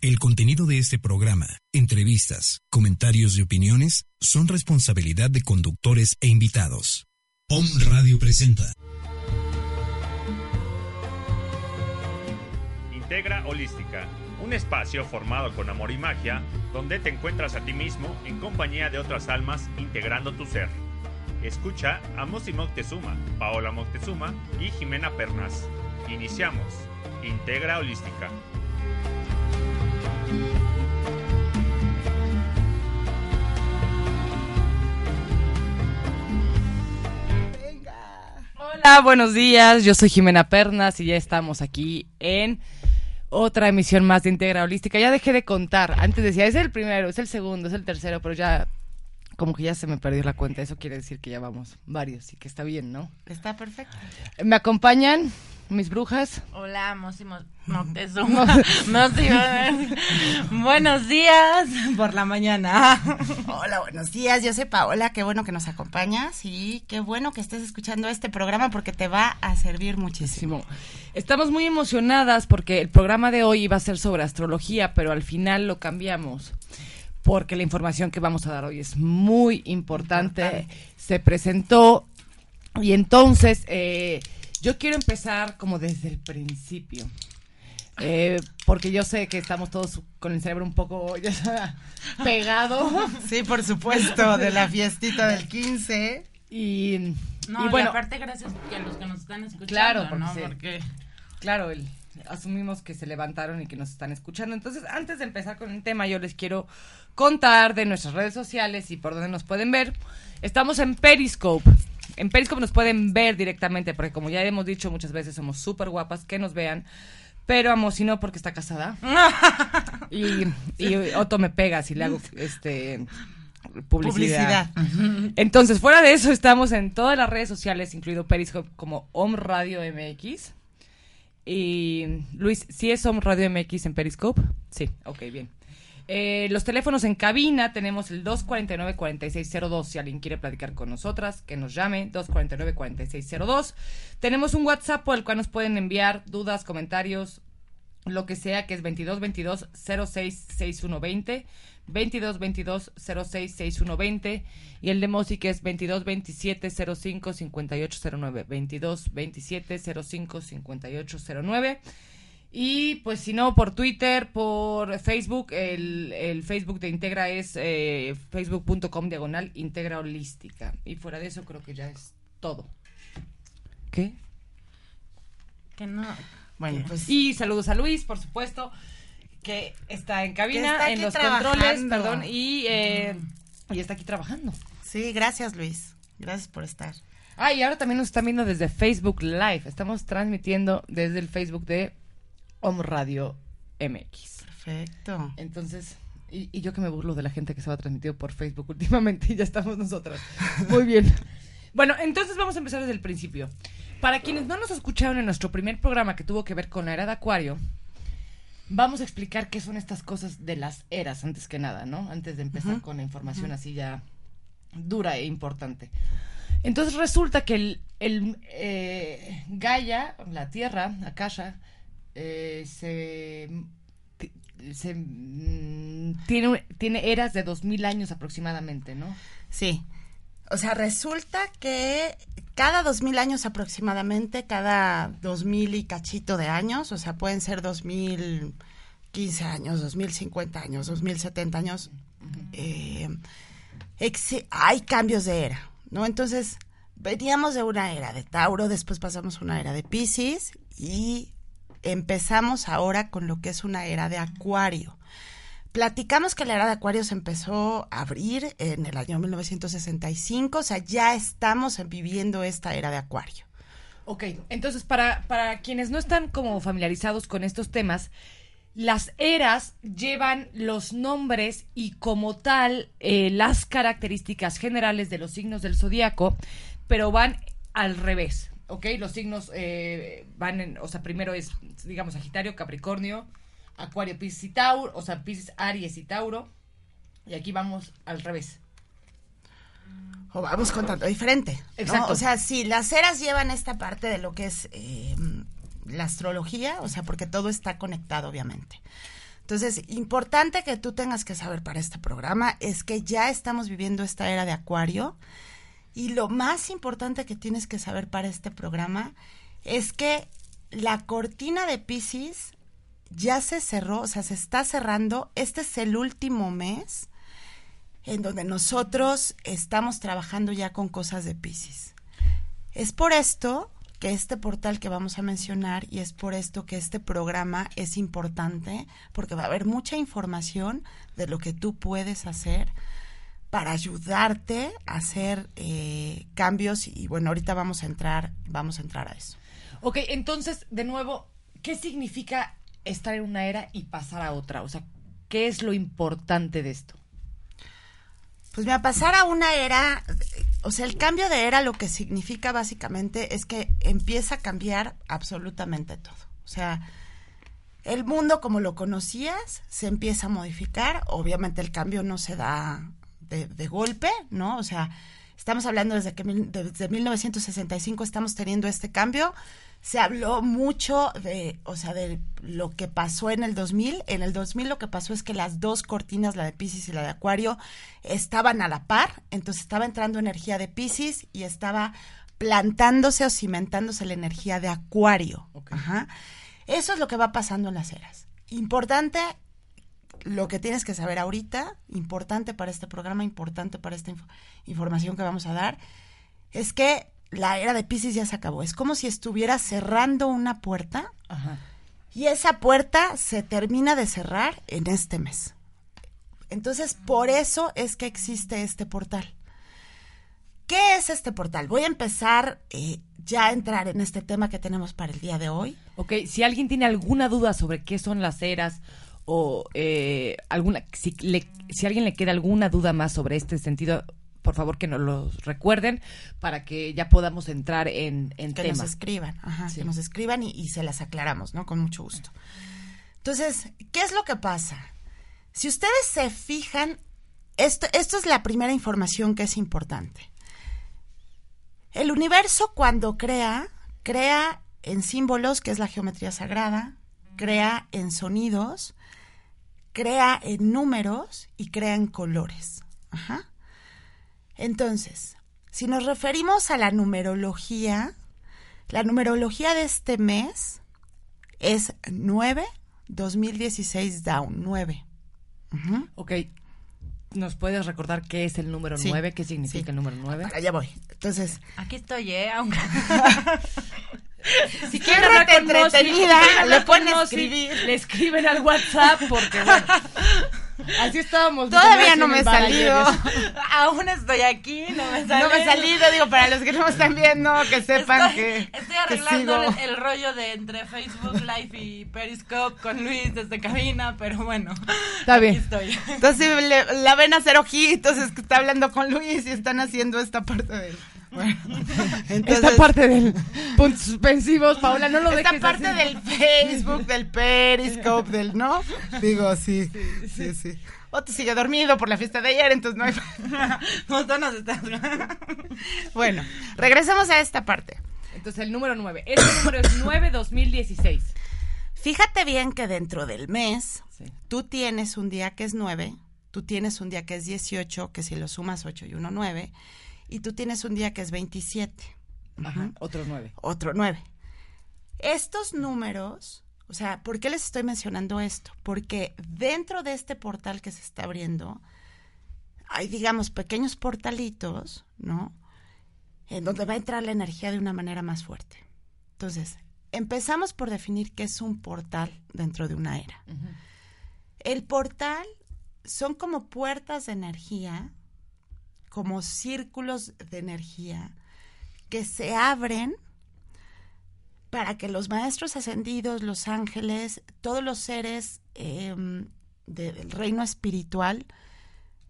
El contenido de este programa, entrevistas, comentarios y opiniones son responsabilidad de conductores e invitados. Om Radio presenta. Integra Holística, un espacio formado con amor y magia, donde te encuentras a ti mismo en compañía de otras almas integrando tu ser. Escucha a Mosi Moctezuma, Paola Moctezuma y Jimena Pernas. Iniciamos. Integra Holística. Hola, buenos días. Yo soy Jimena Pernas y ya estamos aquí en otra emisión más de Integra Holística. Ya dejé de contar. Antes decía, es el primero, es el segundo, es el tercero, pero ya como que ya se me perdió la cuenta. Eso quiere decir que ya vamos varios y que está bien, ¿no? Está perfecto. Me acompañan mis brujas. Hola, Mosi Moctezuma. Buenos días por la mañana. Hola, buenos días. Yo soy Paola. Qué bueno que nos acompañas y qué bueno que estés escuchando este programa porque te va a servir muchísimo. Estamos muy emocionadas porque el programa de hoy iba a ser sobre astrología, pero al final lo cambiamos porque la información que vamos a dar hoy es muy importante. importante. Se presentó y entonces eh, yo quiero empezar como desde el principio. Eh, porque yo sé que estamos todos con el cerebro un poco ya pegado. Sí, por supuesto, de la fiestita del 15. Y, no, y bueno, aparte gracias a los que nos están escuchando, claro, porque, ¿no? se, porque claro, el, asumimos que se levantaron y que nos están escuchando. Entonces, antes de empezar con el tema, yo les quiero contar de nuestras redes sociales y por dónde nos pueden ver. Estamos en Periscope. En Periscope nos pueden ver directamente, porque como ya hemos dicho muchas veces, somos súper guapas, que nos vean. Pero amo, si no, porque está casada. y, y Otto me pega si le hago este publicidad. Publicidad. Entonces, fuera de eso, estamos en todas las redes sociales, incluido Periscope, como Om Radio MX. Y Luis, ¿sí es Om Radio MX en Periscope? Sí, ok, bien. Eh, los teléfonos en cabina tenemos el 249-4602 si alguien quiere platicar con nosotras, que nos llame 249-4602. Tenemos un WhatsApp por el cual nos pueden enviar dudas, comentarios, lo que sea, que es 2222 066120 2222 066120 y el de Mosi que es 2227 05 5809 2227 05 5809 y pues si no, por Twitter, por Facebook, el, el Facebook de Integra es eh, facebook.com diagonal Integra Holística. Y fuera de eso creo que ya es todo. ¿Qué? que no. Bueno, pues Y saludos a Luis, por supuesto, que está en cabina, está en los trabajando. controles, perdón, y, eh, y está aquí trabajando. sí, gracias Luis. Gracias por estar. Ah, y ahora también nos están viendo desde Facebook Live. Estamos transmitiendo desde el Facebook de Om Radio MX. Perfecto. Entonces, y, y yo que me burlo de la gente que se va transmitido por Facebook últimamente y ya estamos nosotras. Muy bien. Bueno, entonces vamos a empezar desde el principio. Para quienes no nos escucharon en nuestro primer programa que tuvo que ver con la era de Acuario, vamos a explicar qué son estas cosas de las eras, antes que nada, ¿no? Antes de empezar con la información así ya dura e importante. Entonces resulta que el, el eh, Gaia, la Tierra, Akasha, eh, se, se, mm, tiene, tiene eras de 2000 años aproximadamente, ¿no? Sí. O sea, resulta que cada dos mil años aproximadamente, cada dos mil y cachito de años, o sea, pueden ser dos mil quince años, dos mil cincuenta años, dos mil setenta años, eh, hay cambios de era, ¿no? Entonces, veníamos de una era de Tauro, después pasamos a una era de Pisces y empezamos ahora con lo que es una era de Acuario. Platicamos que la era de Acuario se empezó a abrir en el año 1965, o sea, ya estamos viviendo esta era de Acuario. Ok, entonces para, para quienes no están como familiarizados con estos temas, las eras llevan los nombres y como tal eh, las características generales de los signos del zodiaco, pero van al revés, ¿ok? Los signos eh, van en, o sea, primero es, digamos, Sagitario, Capricornio, Acuario, Piscis y Tauro, o sea, Piscis, Aries y Tauro, y aquí vamos al revés. O vamos contando diferente. ¿no? Exacto. O sea, sí, las eras llevan esta parte de lo que es eh, la astrología, o sea, porque todo está conectado, obviamente. Entonces, importante que tú tengas que saber para este programa es que ya estamos viviendo esta era de Acuario y lo más importante que tienes que saber para este programa es que la cortina de Pisces ya se cerró, o sea, se está cerrando. Este es el último mes en donde nosotros estamos trabajando ya con cosas de Pisces. Es por esto que este portal que vamos a mencionar y es por esto que este programa es importante porque va a haber mucha información de lo que tú puedes hacer para ayudarte a hacer eh, cambios y bueno ahorita vamos a entrar vamos a entrar a eso Ok, entonces, de nuevo, ¿qué significa estar en una era y pasar a otra? O sea, ¿qué es lo importante de esto? Pues mira, pasar a una era, o sea, el cambio de era lo que significa básicamente es que empieza a cambiar absolutamente todo. O sea, el mundo como lo conocías se empieza a modificar. Obviamente el cambio no se da de, de golpe, ¿no? O sea, estamos hablando desde que desde 1965 estamos teniendo este cambio. Se habló mucho de, o sea, de lo que pasó en el 2000. En el 2000 lo que pasó es que las dos cortinas, la de Pisces y la de Acuario, estaban a la par. Entonces estaba entrando energía de Pisces y estaba plantándose o cimentándose la energía de Acuario. Ajá. Eso es lo que va pasando en las eras. Importante lo que tienes que saber ahorita, importante para este programa, importante para esta info- información que vamos a dar, es que la era de Pisces ya se acabó. Es como si estuviera cerrando una puerta Ajá. y esa puerta se termina de cerrar en este mes. Entonces, por eso es que existe este portal. ¿Qué es este portal? Voy a empezar eh, ya a entrar en este tema que tenemos para el día de hoy. Ok, si alguien tiene alguna duda sobre qué son las eras o eh, alguna, si, le- si a alguien le queda alguna duda más sobre este sentido, por favor que nos lo recuerden para que ya podamos entrar en, en que tema. nos escriban, ajá, Sí. que nos escriban y, y se las aclaramos, ¿no? Con mucho gusto. Entonces, ¿qué es lo que pasa? Si ustedes se fijan, esto, esto es la primera información que es importante. El universo cuando crea, crea en símbolos, que es la geometría sagrada, crea en sonidos, crea en números y crea en colores. Ajá. Entonces, si nos referimos a la numerología, la numerología de este mes es 9, 2016 down, 9. Ujú. Ok, ¿nos puedes recordar qué es el número Sí, 9? ¿Qué significa sí. el número 9? Para allá voy. Entonces, Aquí estoy, ¿eh? Aunque... Si quieren hablar con hablar le escribir. Le escriben al WhatsApp porque, bueno, así estábamos. Todavía no me he salido. Aún estoy aquí, no me salí. No me he salido, digo, para los que no me están viendo, que sepan Estoy, que, estoy que arreglando sigo. el, el rollo de entre Facebook Live y Periscope con Luis desde cabina, pero bueno. Está bien. Aquí estoy. Entonces le- la ven hacer ojitos, es que está hablando con Luis y están haciendo esta parte del... Bueno, entonces, Esta parte del puntos suspensivos, Paola, no lo esta dejes parte así. del Facebook, del Periscope, del no, digo sí, sí, sí. Otto sigue dormido por la fiesta de ayer, entonces no hay... No, estás- Bueno, regresemos a esta parte. Entonces, el número 9. Este número es 9-2016. Fíjate bien que dentro del mes, Sí. tú tienes un día que es 9, tú tienes un día que es 18, que si lo sumas 8 y 1, 9, y tú tienes un día que es 27, Ajá, otro 9. otro 9. Estos números, o sea, ¿por qué les estoy mencionando esto? Porque dentro de este portal que se está abriendo, hay, digamos, pequeños portalitos, ¿no? En donde va a entrar la energía de una manera más fuerte. Entonces, empezamos por definir qué es un portal dentro de una era. El portal son como puertas de energía, como círculos de energía que se abren para que los maestros ascendidos, los ángeles, todos los seres de- del reino espiritual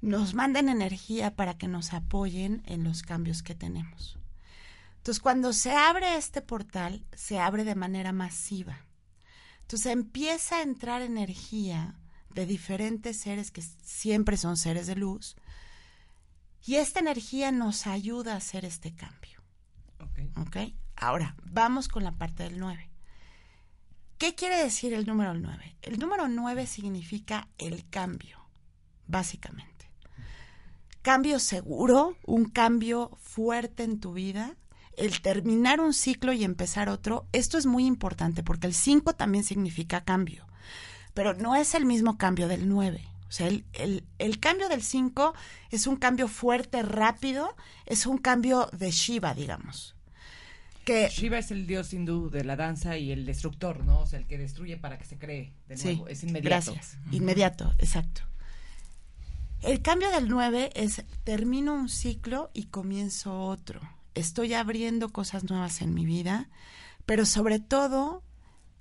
nos manden energía para que nos apoyen en los cambios que tenemos. Entonces, cuando se abre este portal, se abre de manera masiva. Entonces empieza a entrar energía de diferentes seres que siempre son seres de luz. Y esta energía nos ayuda a hacer este cambio. Ok. ¿Ok? Ahora, vamos con la parte del 9. ¿Qué quiere decir el número 9? El número 9 significa el cambio, básicamente. Cambio seguro, un cambio fuerte en tu vida, el terminar un ciclo y empezar otro. Esto es muy importante porque el 5 también significa cambio, pero no es el mismo cambio del 9. O sea, el, el, el cambio del 5 es un cambio fuerte, rápido, es un cambio de Shiva, digamos. Que, Shiva es el dios hindú de la danza y el destructor, ¿no? O sea, el que destruye para que se cree de sí, nuevo. es inmediato. Gracias. Inmediato, exacto. El cambio del 9 es termino un ciclo y comienzo otro. Estoy abriendo cosas nuevas en mi vida, pero sobre todo,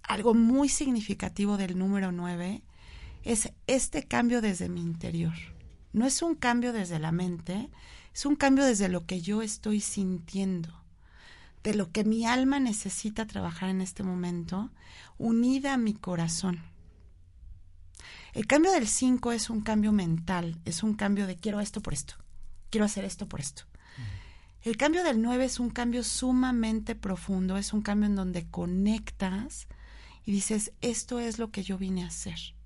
algo muy significativo del número 9 es este cambio desde mi interior. No es un cambio desde la mente, es un cambio desde lo que yo estoy sintiendo, de lo que mi alma necesita trabajar en este momento, unida a mi corazón. El cambio del 5 es un cambio mental, es un cambio de quiero esto por esto, quiero hacer esto por esto. El cambio del 9 es un cambio sumamente profundo, es un cambio en donde conectas y dices, esto es lo que yo vine a hacer.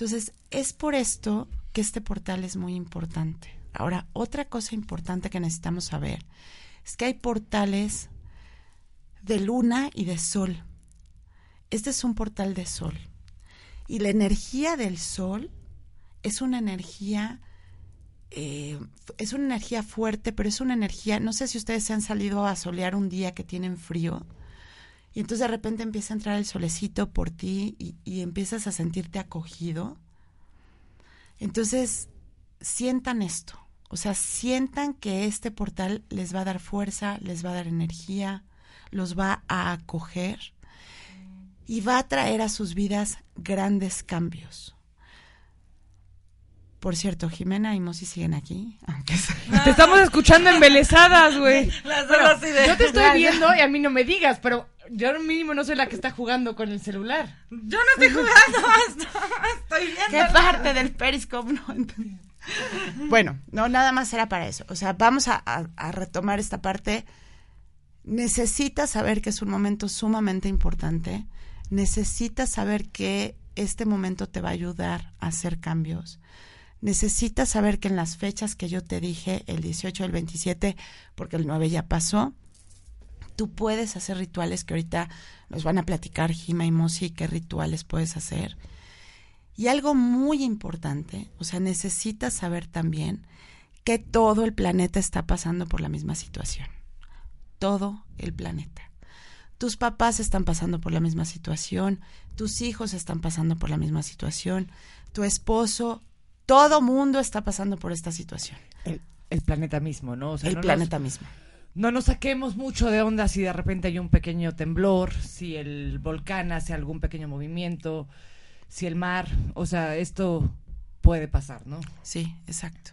Entonces, es por esto que este portal es muy importante. Ahora, otra cosa importante que necesitamos saber es que hay portales de luna y de sol. Este es un portal de sol. Y la energía del sol es una energía, eh, es una energía fuerte, pero es una energía, no sé si ustedes se han salido a solear un día que tienen frío, y entonces de repente empieza a entrar el solecito por ti y, y empiezas a sentirte acogido. Entonces, sientan esto, o sea, sientan que este portal les va a dar fuerza, les va a dar energía, los va a acoger y va a traer a sus vidas grandes cambios. Por cierto, Jimena y Mosi siguen aquí. Aunque Te estamos escuchando embelesadas, güey. Las Bueno, dos así de- yo te estoy viendo y a mí no me digas, pero yo mínimo no soy la que está jugando con el celular. Yo no estoy jugando esto. Estoy viendo. ¿Qué parte del Periscope no entendí? Bueno, no, nada más era para eso. O sea, vamos a, a- a retomar esta parte. Necesitas saber que es un momento sumamente importante. Necesitas saber que este momento te va a ayudar a hacer cambios. Necesitas saber que en las fechas que yo te dije, el 18, el 27, porque el 9 ya pasó, tú puedes hacer rituales que ahorita nos van a platicar Jima y Mosi qué rituales puedes hacer. Y algo muy importante, o sea, necesitas saber también que todo el planeta está pasando por la misma situación. Todo el planeta. Tus papás están pasando por la misma situación, tus hijos están pasando por la misma situación, tu esposo, todo mundo está pasando por esta situación. El, el planeta mismo, ¿no? O sea, el no planeta mismo. No nos saquemos mucho de onda si de repente hay un pequeño temblor, si el volcán hace algún pequeño movimiento, si el mar, o sea, esto puede pasar, ¿no? Sí, exacto.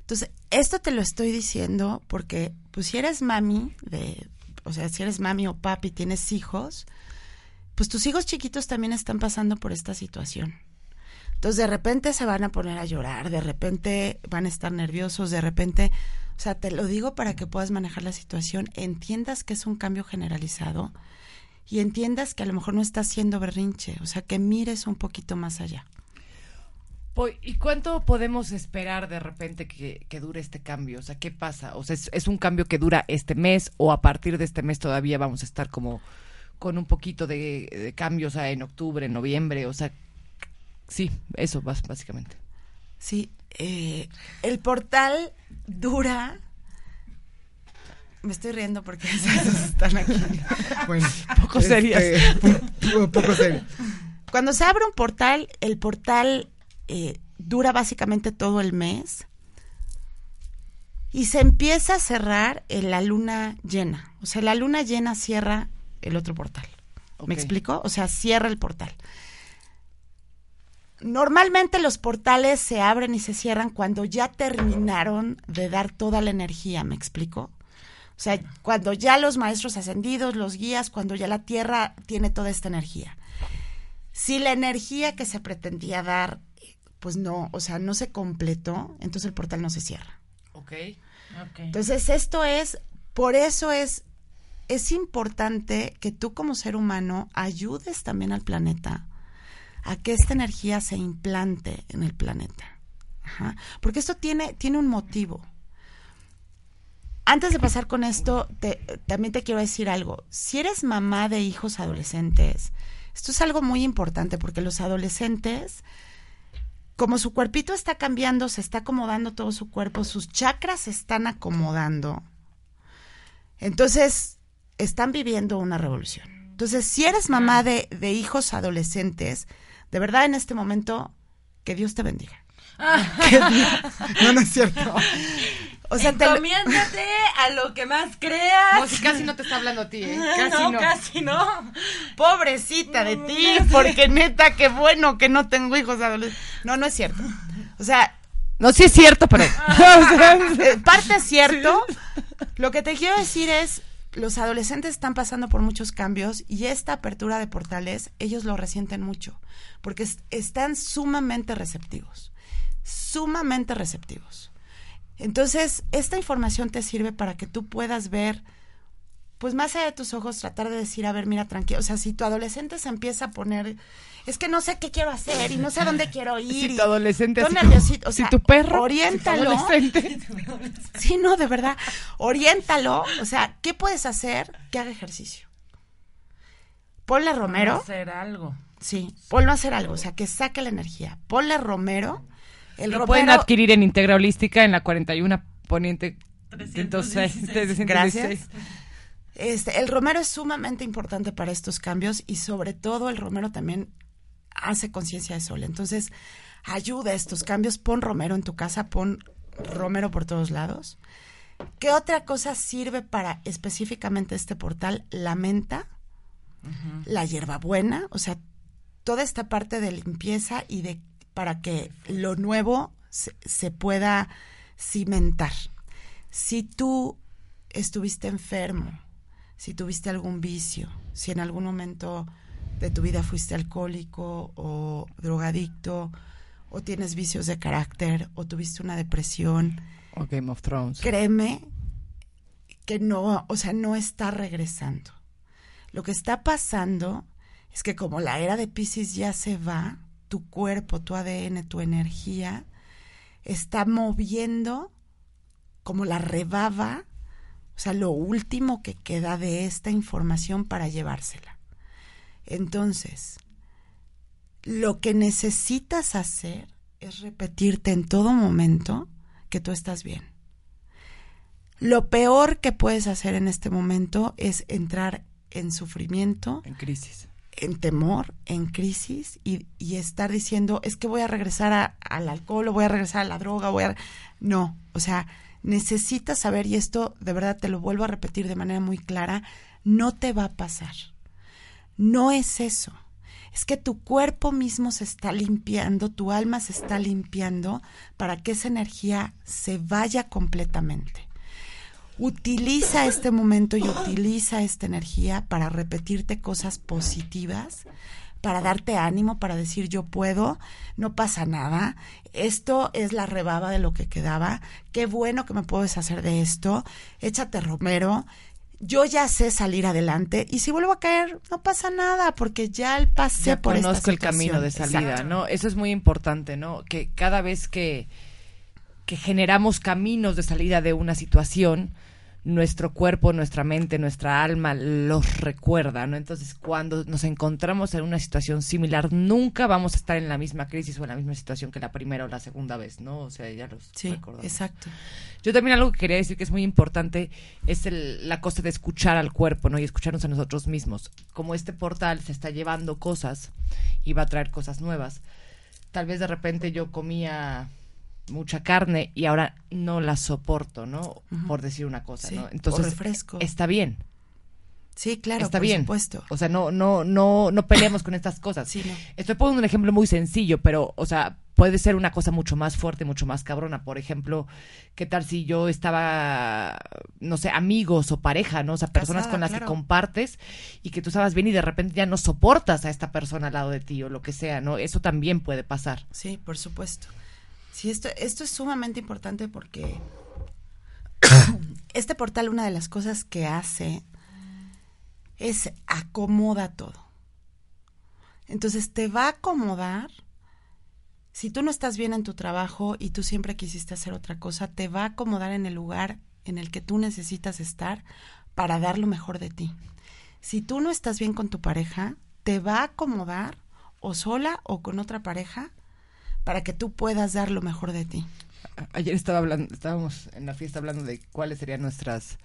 Entonces, esto te lo estoy diciendo porque, pues, si eres mami, de, o sea, si eres mami o papi, tienes hijos, pues tus hijos chiquitos también están pasando por esta situación. Entonces, de repente se van a poner a llorar, de repente van a estar nerviosos, de repente, o sea, te lo digo para que puedas manejar la situación, entiendas que es un cambio generalizado y entiendas que a lo mejor no estás siendo berrinche, o sea, que mires un poquito más allá. ¿Y cuánto podemos esperar de repente que, que dure este cambio? O sea, ¿qué pasa? O sea, ¿es, es un cambio que dura este mes o a partir de este mes todavía vamos a estar como con un poquito de, de cambios o sea, en octubre, en noviembre? O sea, sí, eso básicamente. Sí, eh, el portal dura. Me estoy riendo porque están aquí. Bueno, Poco serias. poco serio. Cuando se abre un portal, el portal eh, dura básicamente todo el mes y se empieza a cerrar en la luna llena. O sea, la luna llena cierra el otro portal. ¿Me explico? O sea, cierra el portal. Normalmente los portales se abren y se cierran cuando ya terminaron de dar toda la energía, ¿me explico? O sea, cuando ya los maestros ascendidos, los guías, cuando ya la Tierra tiene toda esta energía. Si la energía que se pretendía dar, pues no, o sea, no se completó, entonces el portal no se cierra. Ok. Ok. Entonces esto es, por eso es es importante que tú como ser humano ayudes también al planeta a que esta energía se implante en el planeta. Porque esto tiene, tiene un motivo. Antes de pasar con esto, también te quiero decir algo. Si eres mamá de hijos adolescentes, esto es algo muy importante porque los adolescentes, como su cuerpito está cambiando, se está acomodando todo su cuerpo, sus chakras se están acomodando. Entonces, están viviendo una revolución. Entonces, si eres mamá de, de hijos adolescentes, de verdad en este momento, que Dios te bendiga. Que Dios- No, no es cierto. O sea, te lo- Encomiéndate a lo que más creas. No, si casi no te está hablando a ti, ¿eh? Casi no, no. casi no. pobrecita de ti, porque neta, qué bueno que no tengo hijos adolescentes. No, no es cierto. O sea, No, sí es cierto, pero... parte es cierto. Lo que te quiero decir es, los adolescentes están pasando por muchos cambios y esta apertura de portales, ellos lo resienten mucho, porque es- están sumamente receptivos, sumamente receptivos. Entonces, esta información te sirve para que tú puedas ver, pues más allá de tus ojos, tratar de decir, a ver, mira, tranquilo, o sea, si tu adolescente se empieza a poner, es que no sé qué quiero hacer y no sé a dónde quiero ir. Si y tu adolescente... así como- o si sea, tu perro... oriéntalo. si tu adolescente. Sí, no, de verdad. Oriéntalo. O sea, ¿qué puedes hacer? Que haga ejercicio. Ponle Romero. Hacer algo. Sí, ponlo a hacer algo. O sea, que saque la energía. Ponle Romero. El Lo Romero. pueden adquirir en Integra Holística en la 41 Poniente 316. 316. Gracias. Este, el romero es sumamente importante para estos cambios y sobre todo el romero también hace conciencia de sol. Entonces, ayuda a estos cambios. Pon romero en tu casa, pon romero por todos lados. ¿Qué otra cosa sirve para específicamente este portal? La menta, la hierbabuena, o sea, toda esta parte de limpieza y de para que lo nuevo se, se pueda cimentar. Si tú estuviste enfermo, si tuviste algún vicio, si en algún momento de tu vida fuiste alcohólico o drogadicto, o tienes vicios de carácter, o tuviste una depresión, O Game of Thrones. créeme que no, o sea, no está regresando. Lo que está pasando es que como la era de Pisces ya se va, tu cuerpo, tu ADN, tu energía está moviendo como la rebaba, o sea, lo último que queda de esta información para llevársela. Entonces, lo que necesitas hacer es repetirte en todo momento que tú estás bien. Lo peor que puedes hacer en este momento es entrar en sufrimiento, En crisis. en temor, en crisis y, y estar diciendo, es que voy a regresar a- al alcohol o voy a regresar a la droga, voy a... No, o sea, necesitas saber, y esto de verdad te lo vuelvo a repetir de manera muy clara, no te va a pasar. No es eso. Es que tu cuerpo mismo se está limpiando, tu alma se está limpiando para que esa energía se vaya completamente. Utiliza este momento y utiliza esta energía para repetirte cosas positivas, para darte ánimo, para decir yo puedo, no pasa nada, esto es la rebaba de lo que quedaba, qué bueno que me puedo deshacer de esto, échate romero, yo ya sé salir adelante y si vuelvo a caer no pasa nada porque ya el pasé ya por esta conozco el camino de salida, Exacto. ¿no? Eso es muy importante, ¿no? Que cada vez que, que generamos caminos de salida de una situación, nuestro cuerpo, nuestra mente, nuestra alma los recuerda, ¿no? Entonces, cuando nos encontramos en una situación similar, nunca vamos a estar en la misma crisis o en la misma situación que la primera o la segunda vez, ¿no? O sea, ya los Sí, recordamos. exacto. Yo también algo que quería decir que es muy importante es el- la cosa de escuchar al cuerpo, ¿no? Y escucharnos a nosotros mismos. Como este portal se está llevando cosas y va a traer cosas nuevas. Tal vez de repente yo comía mucha carne y ahora no la soporto, ¿no? Por decir una cosa, Sí, ¿no? o Entonces refresco. está bien, Sí, claro, está por bien. supuesto. O sea, no no no no peleemos con estas cosas. Sí, no. Estoy poniendo un ejemplo muy sencillo, pero, o sea, puede ser una cosa mucho más fuerte, mucho más cabrona. Por ejemplo, ¿qué tal si yo estaba, no sé, amigos o pareja, ¿no? O sea, personas Casada, con las claro. que compartes y que tú sabes bien y de repente ya no soportas a esta persona al lado de ti o lo que sea, ¿no? Eso también puede pasar. Sí, por supuesto. Sí, esto, esto es sumamente importante porque este portal, una de las cosas que hace es acomoda todo. Entonces te va a acomodar. Si tú no estás bien en tu trabajo y tú siempre quisiste hacer otra cosa, te va a acomodar en el lugar en el que tú necesitas estar para dar lo mejor de ti. Si tú no estás bien con tu pareja, te va a acomodar o sola o con otra pareja para que tú puedas dar lo mejor de ti. Ayer estaba hablando, estábamos en la fiesta hablando de cuáles serían nuestras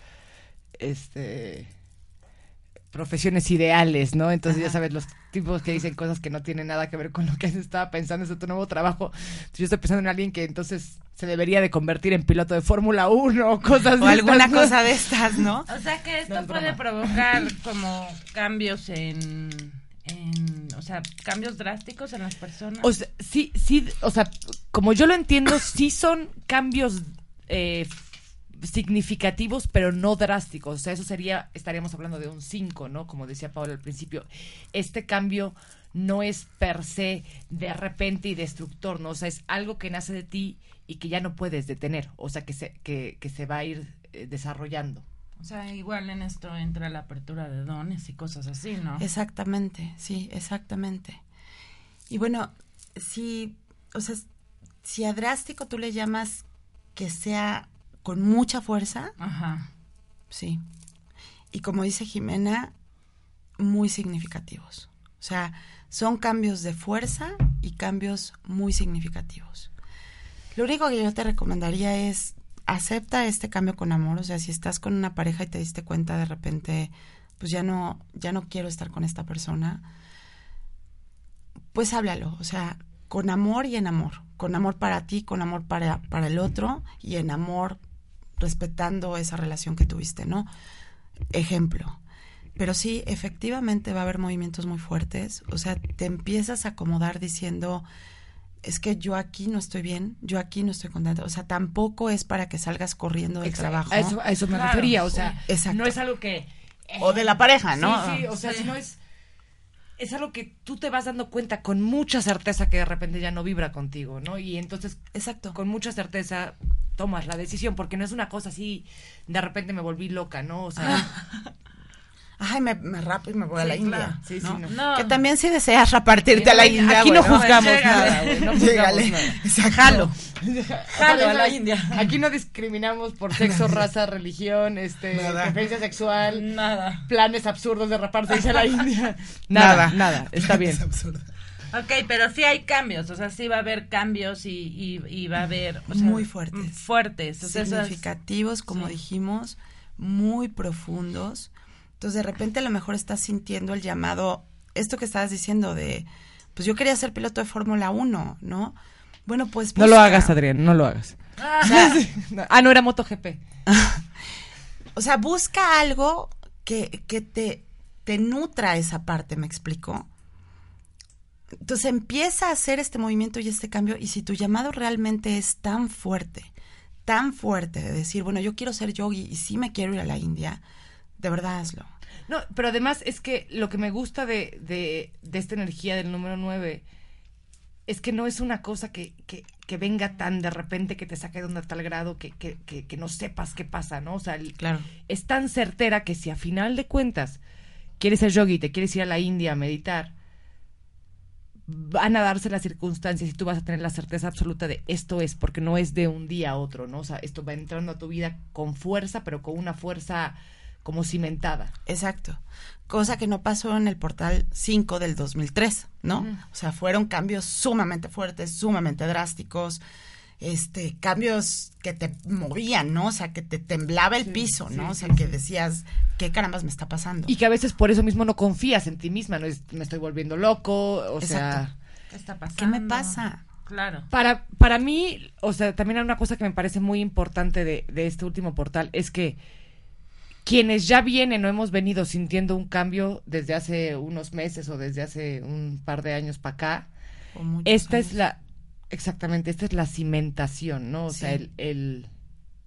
este profesiones ideales, ¿no? Entonces ya sabes, los tipos que dicen cosas que no tienen nada que ver con lo que estaba pensando en tu nuevo trabajo. yo estoy pensando en alguien que entonces se debería de convertir en piloto de Fórmula 1 o cosas o alguna cosa de estas, ¿no? O sea que esto puede provocar como cambios en, o sea, cambios drásticos en las personas. O sea, sí, sí, o sea, como yo lo entiendo, sí son cambios eh, significativos, pero no drásticos. O sea, eso sería, estaríamos hablando de un 5, ¿no? Como decía Pablo al principio. Este cambio no es per se de repente y destructor, ¿no? O sea, es algo que nace de ti y que ya no puedes detener. O sea, que se, que, que se va a ir eh, desarrollando. O sea, igual en esto entra la apertura de dones y cosas así, ¿no? Exactamente, sí, exactamente. Y bueno, si, o sea, si a drástico tú le llamas que sea con mucha fuerza. Ajá. Sí. Y como dice Jimena, muy significativos. O sea, son cambios de fuerza y cambios muy significativos. Lo único que yo te recomendaría es acepta este cambio con amor, o sea, si estás con una pareja y te diste cuenta de repente, pues ya no ya no quiero estar con esta persona, pues háblalo, o sea, con amor y en amor, con amor para ti, con amor para, para el otro y en amor respetando esa relación que tuviste, ¿no? Ejemplo. Pero sí, efectivamente va a haber movimientos muy fuertes. O sea, te empiezas a acomodar diciendo, es que yo aquí no estoy bien, yo aquí no estoy contenta. O sea, tampoco es para que salgas corriendo del trabajo. A eso, eso me refería, o sea, no es algo que... o de la pareja, ¿no? Sí, sí, o sea, si no es... Es algo que tú te vas dando cuenta con mucha certeza que de repente ya no vibra contigo, ¿no? Y entonces, exacto, con mucha certeza tomas la decisión, porque no es una cosa así, de repente me volví loca, ¿no? O sea... Ay, me, me rapo y me voy a la India. Sí, ¿no? Sí, no. Que también si deseas repartirte a la India. Aquí no juzgamos nada, güey. No juzgamos nada. Jalo. Jalo a la India. Aquí no discriminamos por sexo, raza, religión, este, preferencia sexual. Nada. Planes absurdos de raparse a la India. Nada, nada. nada. Está bien. Ok, pero sí hay cambios, o sea, sí va a haber cambios y, y, va a haber... muy fuertes. Fuertes. Significativos, como dijimos, muy profundos. Entonces, de repente a lo mejor estás sintiendo el llamado, esto que estabas diciendo de, pues yo quería ser piloto de Fórmula 1, ¿no? Bueno, pues... No lo hagas, Adrián, no lo hagas. Ah, ah no, era MotoGP. o sea, busca algo que, que te, te nutra esa parte, ¿me explico? Entonces empieza a hacer este movimiento y este cambio y si tu llamado realmente es tan fuerte, tan fuerte de decir, bueno, yo quiero ser yogi y sí me quiero ir a la India, de verdad hazlo. No, pero además es que lo que me gusta de, de, de esta energía del número 9 es que no es una cosa que, que, que, venga tan de repente que te saque de onda tal grado que, que, que, no sepas qué pasa, ¿no? O sea, claro. es tan certera que si a final de cuentas quieres ser yogi, te quieres ir a la India a meditar, van a darse las circunstancias y tú vas a tener la certeza absoluta de esto es, porque no es de un día a otro, ¿no? O sea, esto va entrando a tu vida con fuerza, pero con una fuerza como cimentada. Exacto. Cosa que no pasó en el portal 5 del 2003, ¿no? O sea, fueron cambios sumamente fuertes, sumamente drásticos, este, cambios que te movían, ¿no? O sea, que te temblaba el piso, ¿no? o sea, que decías, ¿qué carambas me está pasando? Y que a veces por eso mismo no confías en ti misma, no me estoy volviendo loco, o sea, ¿qué está pasando? ¿Qué me pasa? Claro. Para, para mí, o sea, también hay una cosa que me parece muy importante de, de este último portal, es que quienes ya vienen o hemos venido sintiendo un cambio desde hace unos meses o desde hace un par de años para acá, esta es la Exactamente, esta es la cimentación, ¿no? O sea, el, el...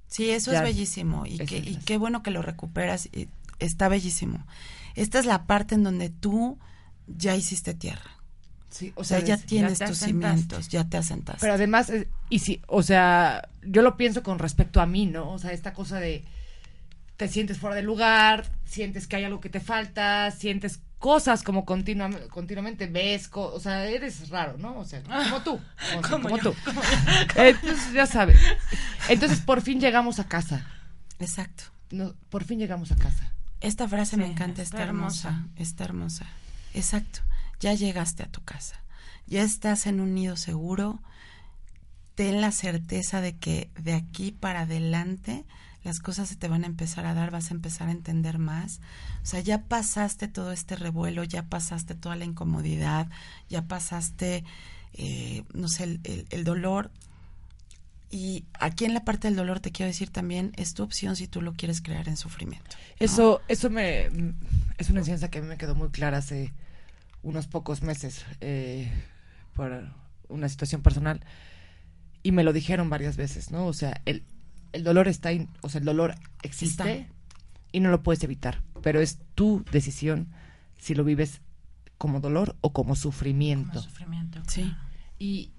Sí, eso es bellísimo y, que, y qué bueno que lo recuperas, y está bellísimo. Esta es la parte en donde tú ya hiciste tierra. Sí, o, sea, ya tienes tus cimientos, ya te asentaste. Pero además, y sí, o sea, yo lo pienso con respecto a mí, ¿no? O sea, esta cosa de te sientes fuera de lugar, sientes que hay algo que te falta, sientes cosas como continua- continuamente ves, co- o sea, eres raro, ¿no? O sea, como tú, como, Como como yo, tú. Entonces, ya sabes. Entonces, por fin llegamos a casa. Exacto. No, por fin llegamos a casa. Esta frase me encanta, está está hermosa, hermosa. está hermosa. Exacto. Ya llegaste a tu casa. Ya estás en un nido seguro. Ten la certeza de que de aquí para adelante las cosas se te van a empezar a dar, vas a empezar a entender más. O sea, ya pasaste todo este revuelo, ya pasaste toda la incomodidad, ya pasaste, eh, no sé, el, dolor. Y aquí en la parte del dolor te quiero decir también, es tu opción si tú lo quieres crear en sufrimiento. Eso, eso me es una enseñanza que a mí me quedó muy clara hace unos pocos meses eh, por una situación personal y me lo dijeron varias veces, ¿no? O sea, el, el dolor está, ahí, o sea, el dolor existe Está. y no lo puedes evitar, pero es tu decisión si lo vives como dolor o como sufrimiento. Como sufrimiento. Sí. claro. Y,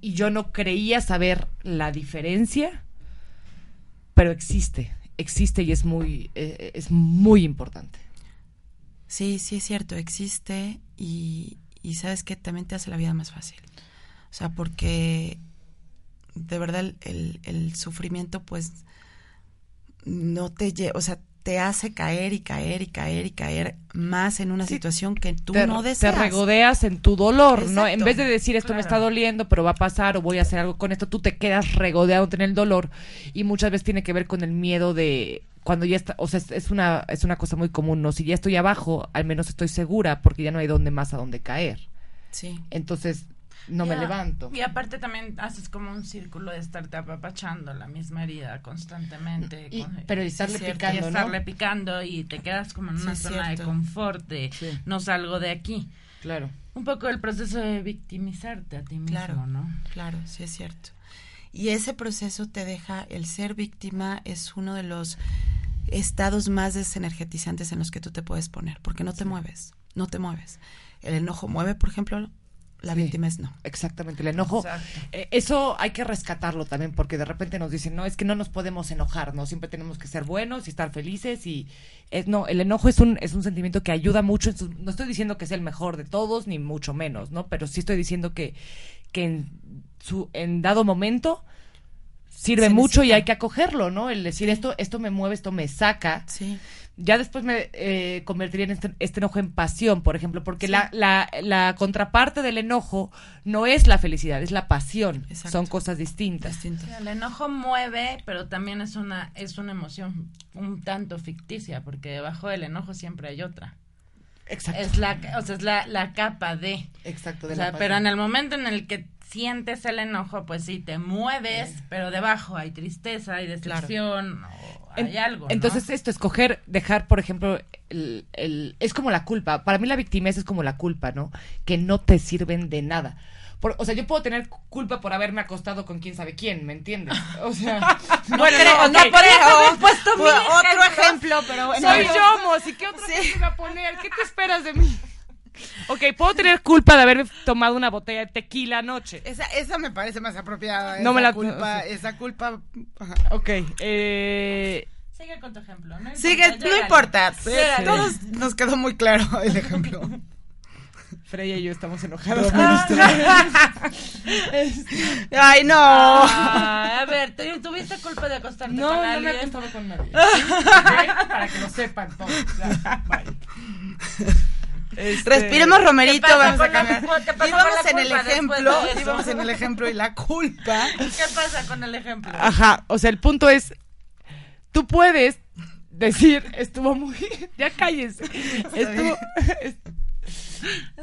y yo no creía saber la diferencia, pero existe, existe y es muy, eh, es muy importante. Sí, sí es cierto, existe y, y sabes que también te hace la vida más fácil. O sea, porque de verdad el, el- el sufrimiento pues no te lleva, o sea, te hace caer y caer y caer y caer más en una Sí, situación que tú te, no te deseas. regodeas en tu dolor, ¿no? En vez de decir esto me está doliendo, pero va a pasar o voy a hacer algo con esto, tú te quedas regodeado en el dolor y muchas veces tiene que ver con el miedo de cuando ya está, o sea, es, es una es una cosa muy común, ¿no? Si ya estoy abajo, al menos estoy segura porque ya no hay dónde más a dónde caer. Sí. Entonces, no me levanto. Y aparte también haces como un círculo de estarte apapachando la misma herida constantemente. Y- con- pero estarle Sí, es cierto, picando, y ¿no? estarle picando y te quedas como en una zona de confort de Sí. no salgo de aquí. Claro. Un poco el proceso de victimizarte a ti mismo, Claro. ¿no? Claro, sí es cierto. Y ese proceso te deja, el ser víctima es uno de los estados más desenergetizantes en los que tú te puedes poner, porque no te mueves, no te mueves. El enojo mueve, por ejemplo, la Sí. víctima es no. Exactamente, el enojo. Eh, eso hay que rescatarlo también, porque de repente nos dicen, no, es que no nos podemos enojar, no, siempre tenemos que ser buenos y estar felices y es, no, el enojo es un, es un sentimiento que ayuda mucho, en su- no estoy diciendo que es el mejor de todos, ni mucho menos, ¿no? Pero sí estoy diciendo que, que en, su, en dado momento sirve Se mucho y hay que acogerlo, ¿no? El decir esto, esto me mueve, esto me saca, Sí, ya después me eh, convertiría en este, este enojo en pasión, por ejemplo, porque la, la, la contraparte del enojo no es la felicidad, es la pasión. Exacto. Son cosas distintas. Sí, El enojo mueve, pero también es una es una emoción un tanto ficticia, porque debajo del enojo siempre hay otra. Exacto. Es la, o sea, es la, la capa de. Exacto. O de sea, la pero en el momento en el que sientes el enojo, pues sí, te mueves, pero debajo hay tristeza, hay decepción, o hay En- algo. ¿no? Entonces, esto, escoger, dejar, por ejemplo, el, el- es como la culpa. Para mí la victimez es como la culpa, ¿no? Que no te sirven de nada. Por- o sea, yo puedo tener culpa por haberme acostado con quién sabe quién, ¿me entiendes? O sea, Bueno, creo, no, no ok. creo. puesto mil otro ejemplo, pero bueno. Soy yo, Mos, ¿y qué otro ejemplo iba a poner? ¿Qué te esperas de mí? Ok, puedo tener culpa de haberme tomado una botella de tequila anoche. Esa, esa me parece más apropiada. No esa me la- culpa, no esa culpa. Ok, eh, Sigue con tu ejemplo, ¿no? Sigue, no importa. Todos nos quedó muy claro el ejemplo. Freya y yo estamos enojados. Ay, no. Ah, a ver, ¿tú- ¿tuviste culpa de acostarte No, con no me he alguien? acostado con nadie. Para que lo sepan todos. Ya, bye. Este, Respiremos Romerito, ¿Qué pasa vamos a cambiar. Íbamos en el ejemplo, íbamos en el ejemplo y la culpa. ¿Qué pasa con el ejemplo? Ajá, o sea, el punto es, tú puedes decir, estuvo muy, ya cállense, estuvo, es-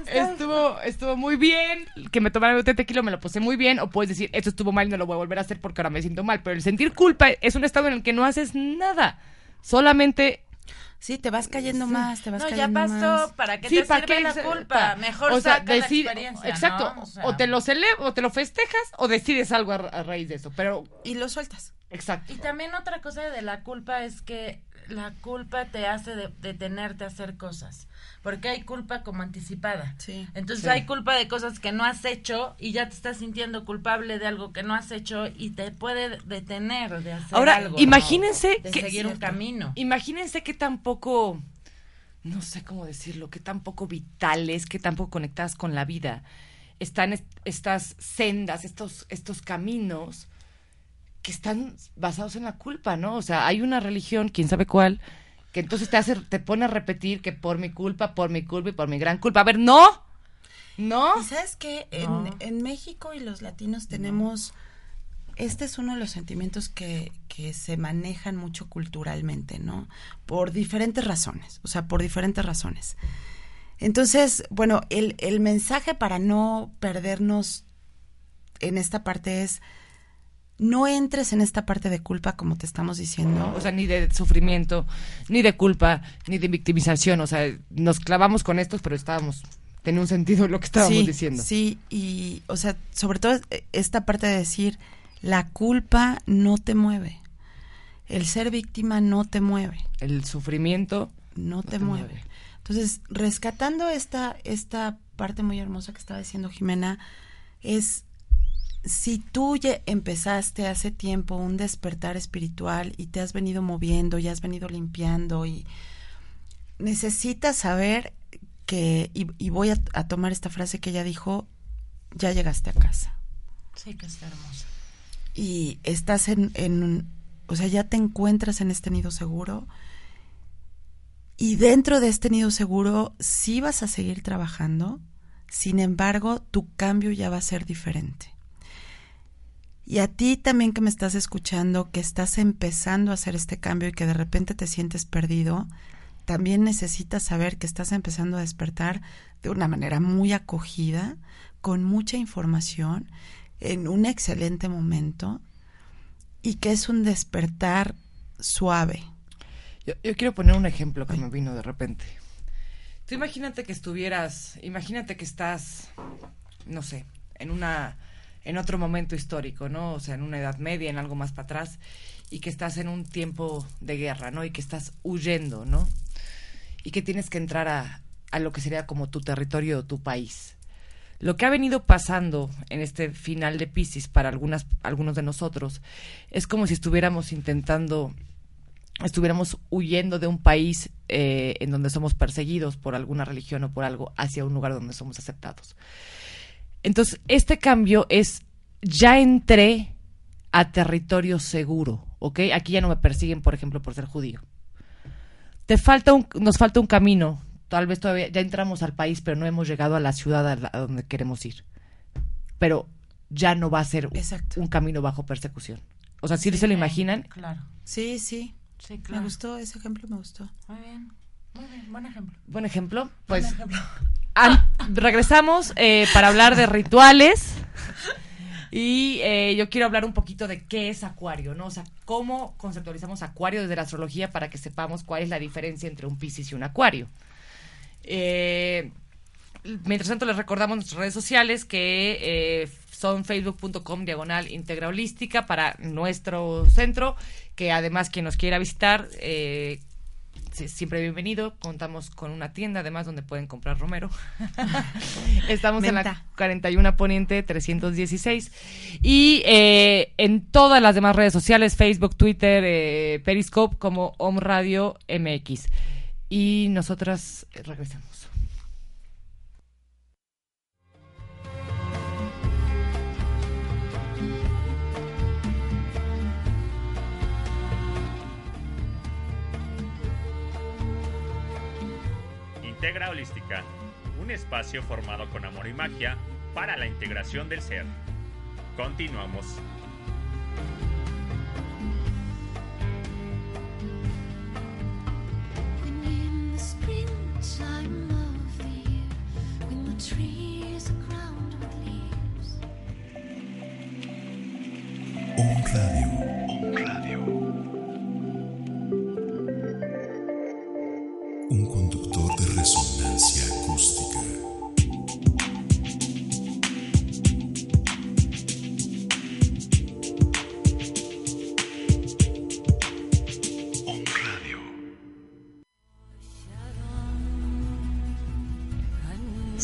estuvo, estuvo muy bien, que me tomara un tequila, me lo puse muy bien, o puedes decir, esto estuvo mal y no lo voy a volver a hacer porque ahora me siento mal, pero el sentir culpa es un estado en el que no haces nada, solamente Sí, te vas cayendo más, te vas No, ya cayendo pasó, más. ¿para qué Sí, te ¿para sirve qué la culpa? pa- Mejor o sea, saca decir- la experiencia, Exacto. ¿no? O, sea, te lo celebras, o te lo festejas, o decides algo a, a raíz de eso. Pero Y lo sueltas. Exacto. Y también otra cosa de la culpa es que la culpa te hace de- detenerte a hacer cosas. Porque hay culpa como anticipada. Sí. Entonces Sí. hay culpa de cosas que no has hecho y ya te estás sintiendo culpable de algo que no has hecho y te puede detener de hacer Ahora, algo. ¿no? imagínense de que- seguir un camino. Imagínense que tampoco, no sé cómo decirlo, que tampoco vitales, que tampoco conectadas con la vida están est- estas sendas, estos, estos caminos que están basados en la culpa, ¿no? O sea, hay una religión, quién sabe cuál, que entonces te hace, te pone a repetir que por mi culpa, por mi culpa y por mi gran culpa. A ver, no, no. ¿Y sabes qué? En, No. en México y los latinos tenemos... Este es uno de los sentimientos que, que se manejan mucho culturalmente, ¿no? Por diferentes razones, o sea, por diferentes razones. Entonces, bueno, el, el mensaje para no perdernos en esta parte es, no entres en esta parte de culpa como te estamos diciendo. O sea, ni de sufrimiento, ni de culpa, ni de victimización. O sea, nos clavamos con estos, pero estábamos, tenía un sentido lo que estábamos sí, diciendo. Sí, y, o sea, sobre todo eh, esta parte de decir, la culpa no te mueve. El ser víctima no te mueve, El sufrimiento. no te, te mueve. mueve. Entonces, rescatando esta, esta parte muy hermosa que estaba diciendo Jimena, es si tú ya empezaste hace tiempo un despertar espiritual y te has venido moviendo y has venido limpiando y necesitas saber que, y, y voy a, a tomar esta frase que ella dijo, ya llegaste a casa Sí, que está hermosa. y estás en, en un- o sea, ya te encuentras en este nido seguro y dentro de este nido seguro sí vas a seguir trabajando, sin embargo, tu cambio ya va a ser diferente. Y a ti también que me estás escuchando, que estás empezando a hacer este cambio y que de repente te sientes perdido, también necesitas saber que estás empezando a despertar de una manera muy acogida, con mucha información, en un excelente momento y que es un despertar suave. Yo, yo quiero poner un ejemplo que me vino de repente. Tú imagínate que estuvieras, imagínate que estás, no sé, en una, en otro momento histórico, ¿no? O sea, en una edad media, en algo más para atrás, y que estás en un tiempo de guerra, ¿no? Y que estás huyendo, ¿no? Y que tienes que entrar a, a lo que sería como tu territorio o tu país. Lo que ha venido pasando en este final de Pisces para algunas, algunos de nosotros es como si estuviéramos intentando estuviéramos huyendo de un país eh, en donde somos perseguidos por alguna religión o por algo hacia un lugar donde somos aceptados. Entonces, este cambio es, ya entré a territorio seguro, ¿ok? Aquí ya no me persiguen, por ejemplo, por ser judío. Te falta un, nos falta un camino, tal vez todavía ya entramos al país, pero no hemos llegado a la ciudad a, la- a donde queremos ir. Pero ya no va a ser Exacto. un camino bajo persecución. O sea, si se lo imaginan, Claro. Sí, sí. Sí, Me claro. gustó ese ejemplo, me gustó. Muy bien. Muy bien. Buen ejemplo. Buen ejemplo. Pues Buen ejemplo. Regresamos eh, para hablar de rituales. Y eh, yo quiero hablar un poquito de qué es Acuario, ¿no? O sea, cómo conceptualizamos Acuario desde la astrología para que sepamos cuál es la diferencia entre un Piscis y un Acuario. Eh, mientras tanto, les recordamos nuestras redes sociales que eh, son facebook.com diagonal integra holística para nuestro centro, que además quien nos quiera visitar, siempre bienvenido. Contamos con una tienda además donde pueden comprar romero. Estamos en la Menta. 41 Poniente 316 y eh, en todas las demás redes sociales, Facebook, Twitter, eh, Periscope como Om Radio MX. Y nosotras eh, regresamos. Integra Holística, un espacio formado con amor y magia para la integración del ser. Continuamos. And in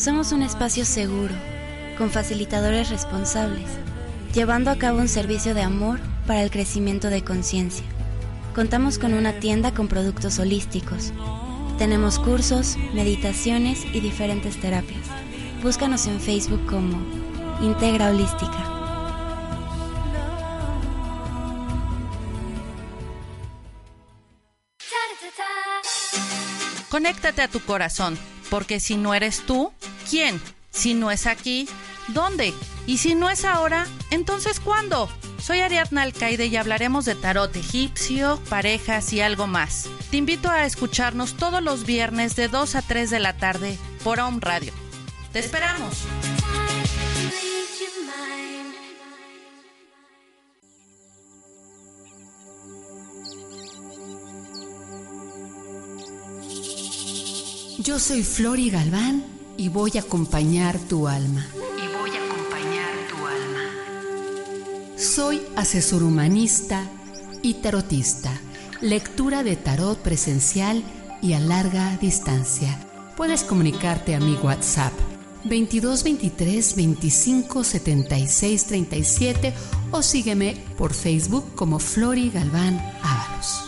Somos un espacio seguro, con facilitadores responsables, llevando a cabo un servicio de amor para el crecimiento de conciencia. Contamos con una tienda con productos holísticos. Tenemos cursos, meditaciones y diferentes terapias. Búscanos en Facebook como Integra Holística. Conéctate a tu corazón, porque si no eres tú, ¿quién? Si no es aquí, ¿dónde? Y si no es ahora, entonces ¿cuándo? Soy Ariadna Alcaide y hablaremos de tarot egipcio, parejas y algo más. Te invito a escucharnos todos los viernes de 2 a 3 de la tarde por Home Radio. ¡Te esperamos! Yo soy Flori Galván y voy a acompañar tu alma. Y voy a acompañar tu alma. Soy asesor humanista y tarotista. Lectura de tarot presencial y a larga distancia. Puedes comunicarte a mi WhatsApp 22 23 25 76 37 o sígueme por Facebook como Flori Galván Ábalos.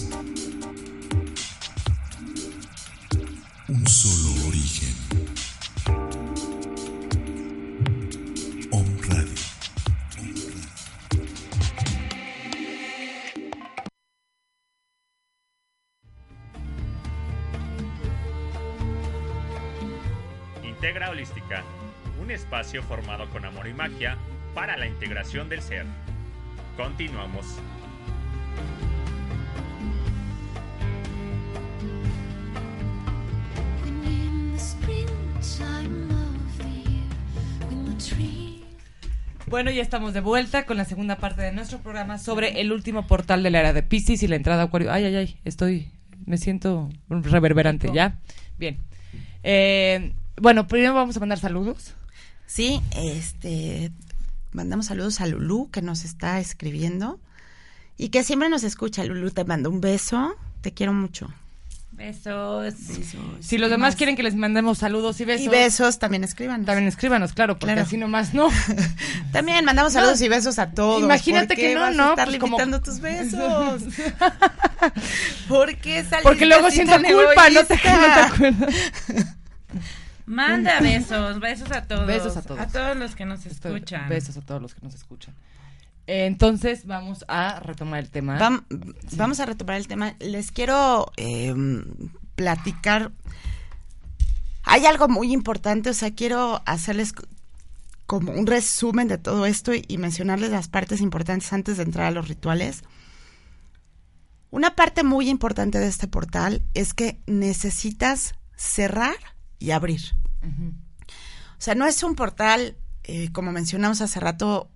Espacio formado con amor y magia para la integración del ser. Continuamos. Bueno, ya estamos de vuelta con la segunda parte de nuestro programa sobre el último portal de la era de Pisces y la entrada a Acuario. Ay, ay, ay, estoy, me siento reverberante, ¿ya? Bien. Eh, bueno, primero vamos a mandar saludos. Sí, este, mandamos saludos a Lulú que nos está escribiendo y que siempre nos escucha. Lulú, te mando un beso, te quiero mucho. Besos. Si los demás quieren que les mandemos saludos y besos. Y besos, también escriban. También escríbanos, claro, porque Claro. así nomás no. También mandamos saludos No. y besos a todos. Imagínate ¿Por qué que no, vas a ¿no? estar Pues como- tus besos. ¿Por qué Porque luego siento culpa, no te, no te acuerdas. Manda besos, besos a todos. Besos a todos. A todos los que nos Estoy- escuchan. Besos a todos los que nos escuchan. Eh, Entonces vamos a retomar el tema. Vam- Vamos a retomar el tema. Les quiero eh, platicar. Hay algo muy importante, o sea, quiero hacerles como un resumen de todo esto y, y mencionarles las partes importantes antes de entrar a los rituales. Una parte muy importante de este portal es que necesitas cerrar y abrir. O sea, no es un portal, eh, como mencionamos hace rato,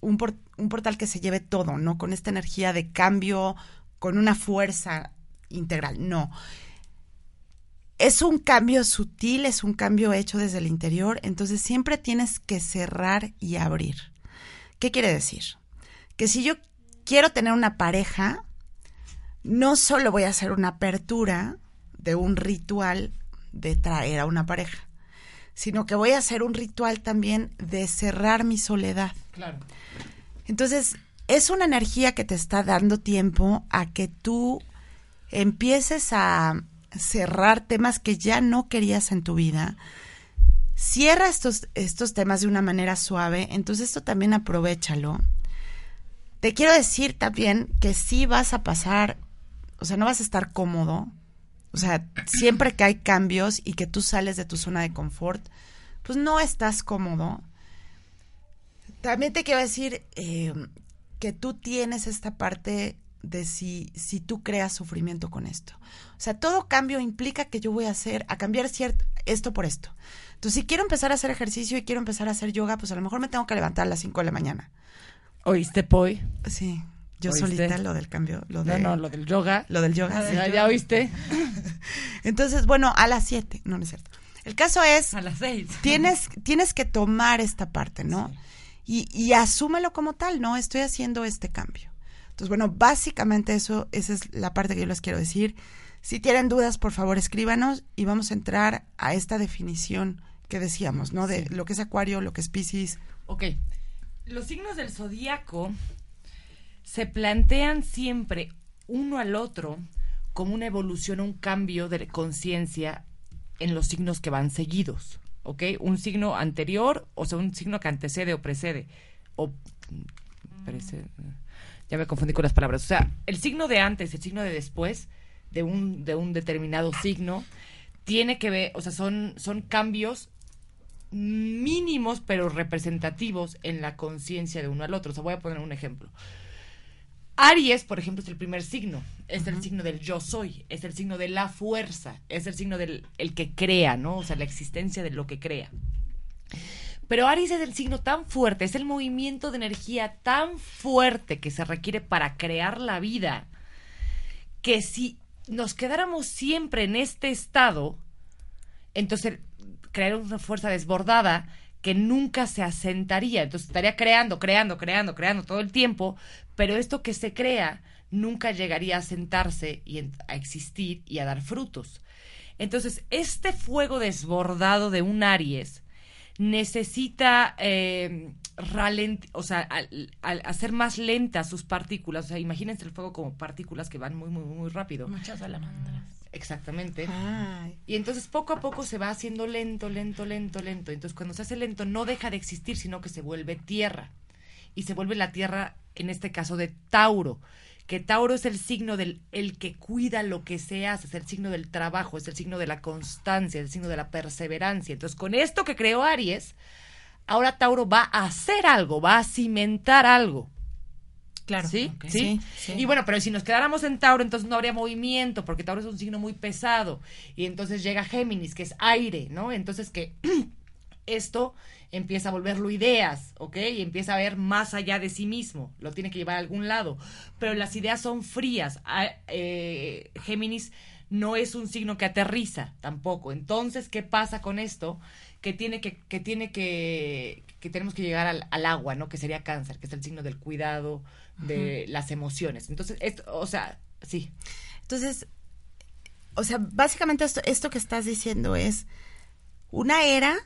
un, por- un portal que se lleve todo, ¿no? Con esta energía de cambio, con una fuerza integral. No. Es un cambio sutil, es un cambio hecho desde el interior, entonces siempre tienes que cerrar y abrir. ¿Qué quiere decir? Que si yo quiero tener una pareja, no solo voy a hacer una apertura de un ritual de traer a una pareja, sino que voy a hacer un ritual también de cerrar mi soledad. Claro. Entonces, es una energía que te está dando tiempo a que tú empieces a cerrar temas que ya no querías en tu vida. Cierra estos, estos temas de una manera suave, entonces esto también aprovechalo. Te quiero decir también que sí vas a pasar, o sea, no vas a estar cómodo. O sea, siempre que hay cambios y que tú sales de tu zona de confort, pues no estás cómodo. También te quiero decir eh, que tú tienes esta parte de si, si tú creas sufrimiento con esto. O sea, todo cambio implica que yo voy a hacer, a cambiar cierto, esto por esto. Entonces, si quiero empezar a hacer ejercicio y quiero empezar a hacer yoga, pues a lo mejor me tengo que levantar a las 5 de la mañana. ¿Oíste, Poi? Sí, yo ¿Oíste? solita lo del cambio. Lo No, de, no, lo del yoga. Lo del yoga. sí. ¿Ya, ya oíste? Entonces, bueno, a las 7, no, no es cierto. El caso es, A las seis. tienes, tienes que tomar esta parte, ¿no? Y, y asúmelo como tal, ¿no? Estoy haciendo este cambio. Entonces, bueno, básicamente eso, esa es la parte que yo les quiero decir. Si tienen dudas, por favor, escríbanos y vamos a entrar a esta definición que decíamos, ¿no? De lo que es Acuario, lo que es Piscis. Ok. Los signos del zodíaco se plantean siempre uno al otro como una evolución, un cambio de conciencia en los signos que van seguidos. ¿Ok? Un signo anterior, o sea, un signo que antecede o precede. O. precede- ya me confundí con las palabras. O sea, el signo de antes, el signo de después de un, de un determinado signo, tiene que ver, o sea, son, son cambios mínimos pero representativos en la conciencia de uno al otro. O sea, voy a poner un ejemplo. Aries, por ejemplo, es el primer signo. Es el signo del yo soy. Es el signo de la fuerza. Es el signo del el que crea, ¿no? O sea, la existencia de lo que crea. Pero Aries es el signo tan fuerte, es el movimiento de energía tan fuerte que se requiere para crear la vida, que si nos quedáramos siempre en este estado, entonces crear una fuerza desbordada que nunca se asentaría. Entonces estaría creando, creando, creando, creando todo el tiempo, pero esto que se crea nunca llegaría a sentarse y a existir y a dar frutos. Entonces, este fuego desbordado de un Aries necesita eh, ralent- o sea, al, al hacer más lentas sus partículas, o sea, imagínense el fuego como partículas que van muy, muy, muy rápido. Muchas salamandras. Exactamente. Ay. Y entonces poco a poco se va haciendo lento, lento, lento, lento. Entonces cuando se hace lento no deja de existir, sino que se vuelve tierra. Y se vuelve la tierra, en este caso, de Tauro. Que Tauro es el signo del el que cuida lo que se hace, es el signo del trabajo, es el signo de la constancia, es el signo de la perseverancia. Entonces con esto que creó Aries, ahora Tauro va a hacer algo, va a cimentar algo. Claro. ¿Sí? ¿Sí? Y bueno, pero si nos quedáramos en Tauro, entonces no habría movimiento, porque Tauro es un signo muy pesado. Y entonces llega Géminis, que es aire, ¿no? Entonces que esto empieza a volverlo ideas, ¿ok? Y empieza a ver más allá de sí mismo. Lo tiene que llevar a algún lado. Pero las ideas son frías. A- eh, Géminis no es un signo que aterriza tampoco. Entonces, ¿qué pasa con esto? Que tiene que, que tiene que, que tenemos que llegar al, al agua, ¿no? Que sería cáncer, que es el signo del cuidado, de las emociones. Entonces, esto, o sea, sí. Entonces, o sea, básicamente esto, esto que estás diciendo es una era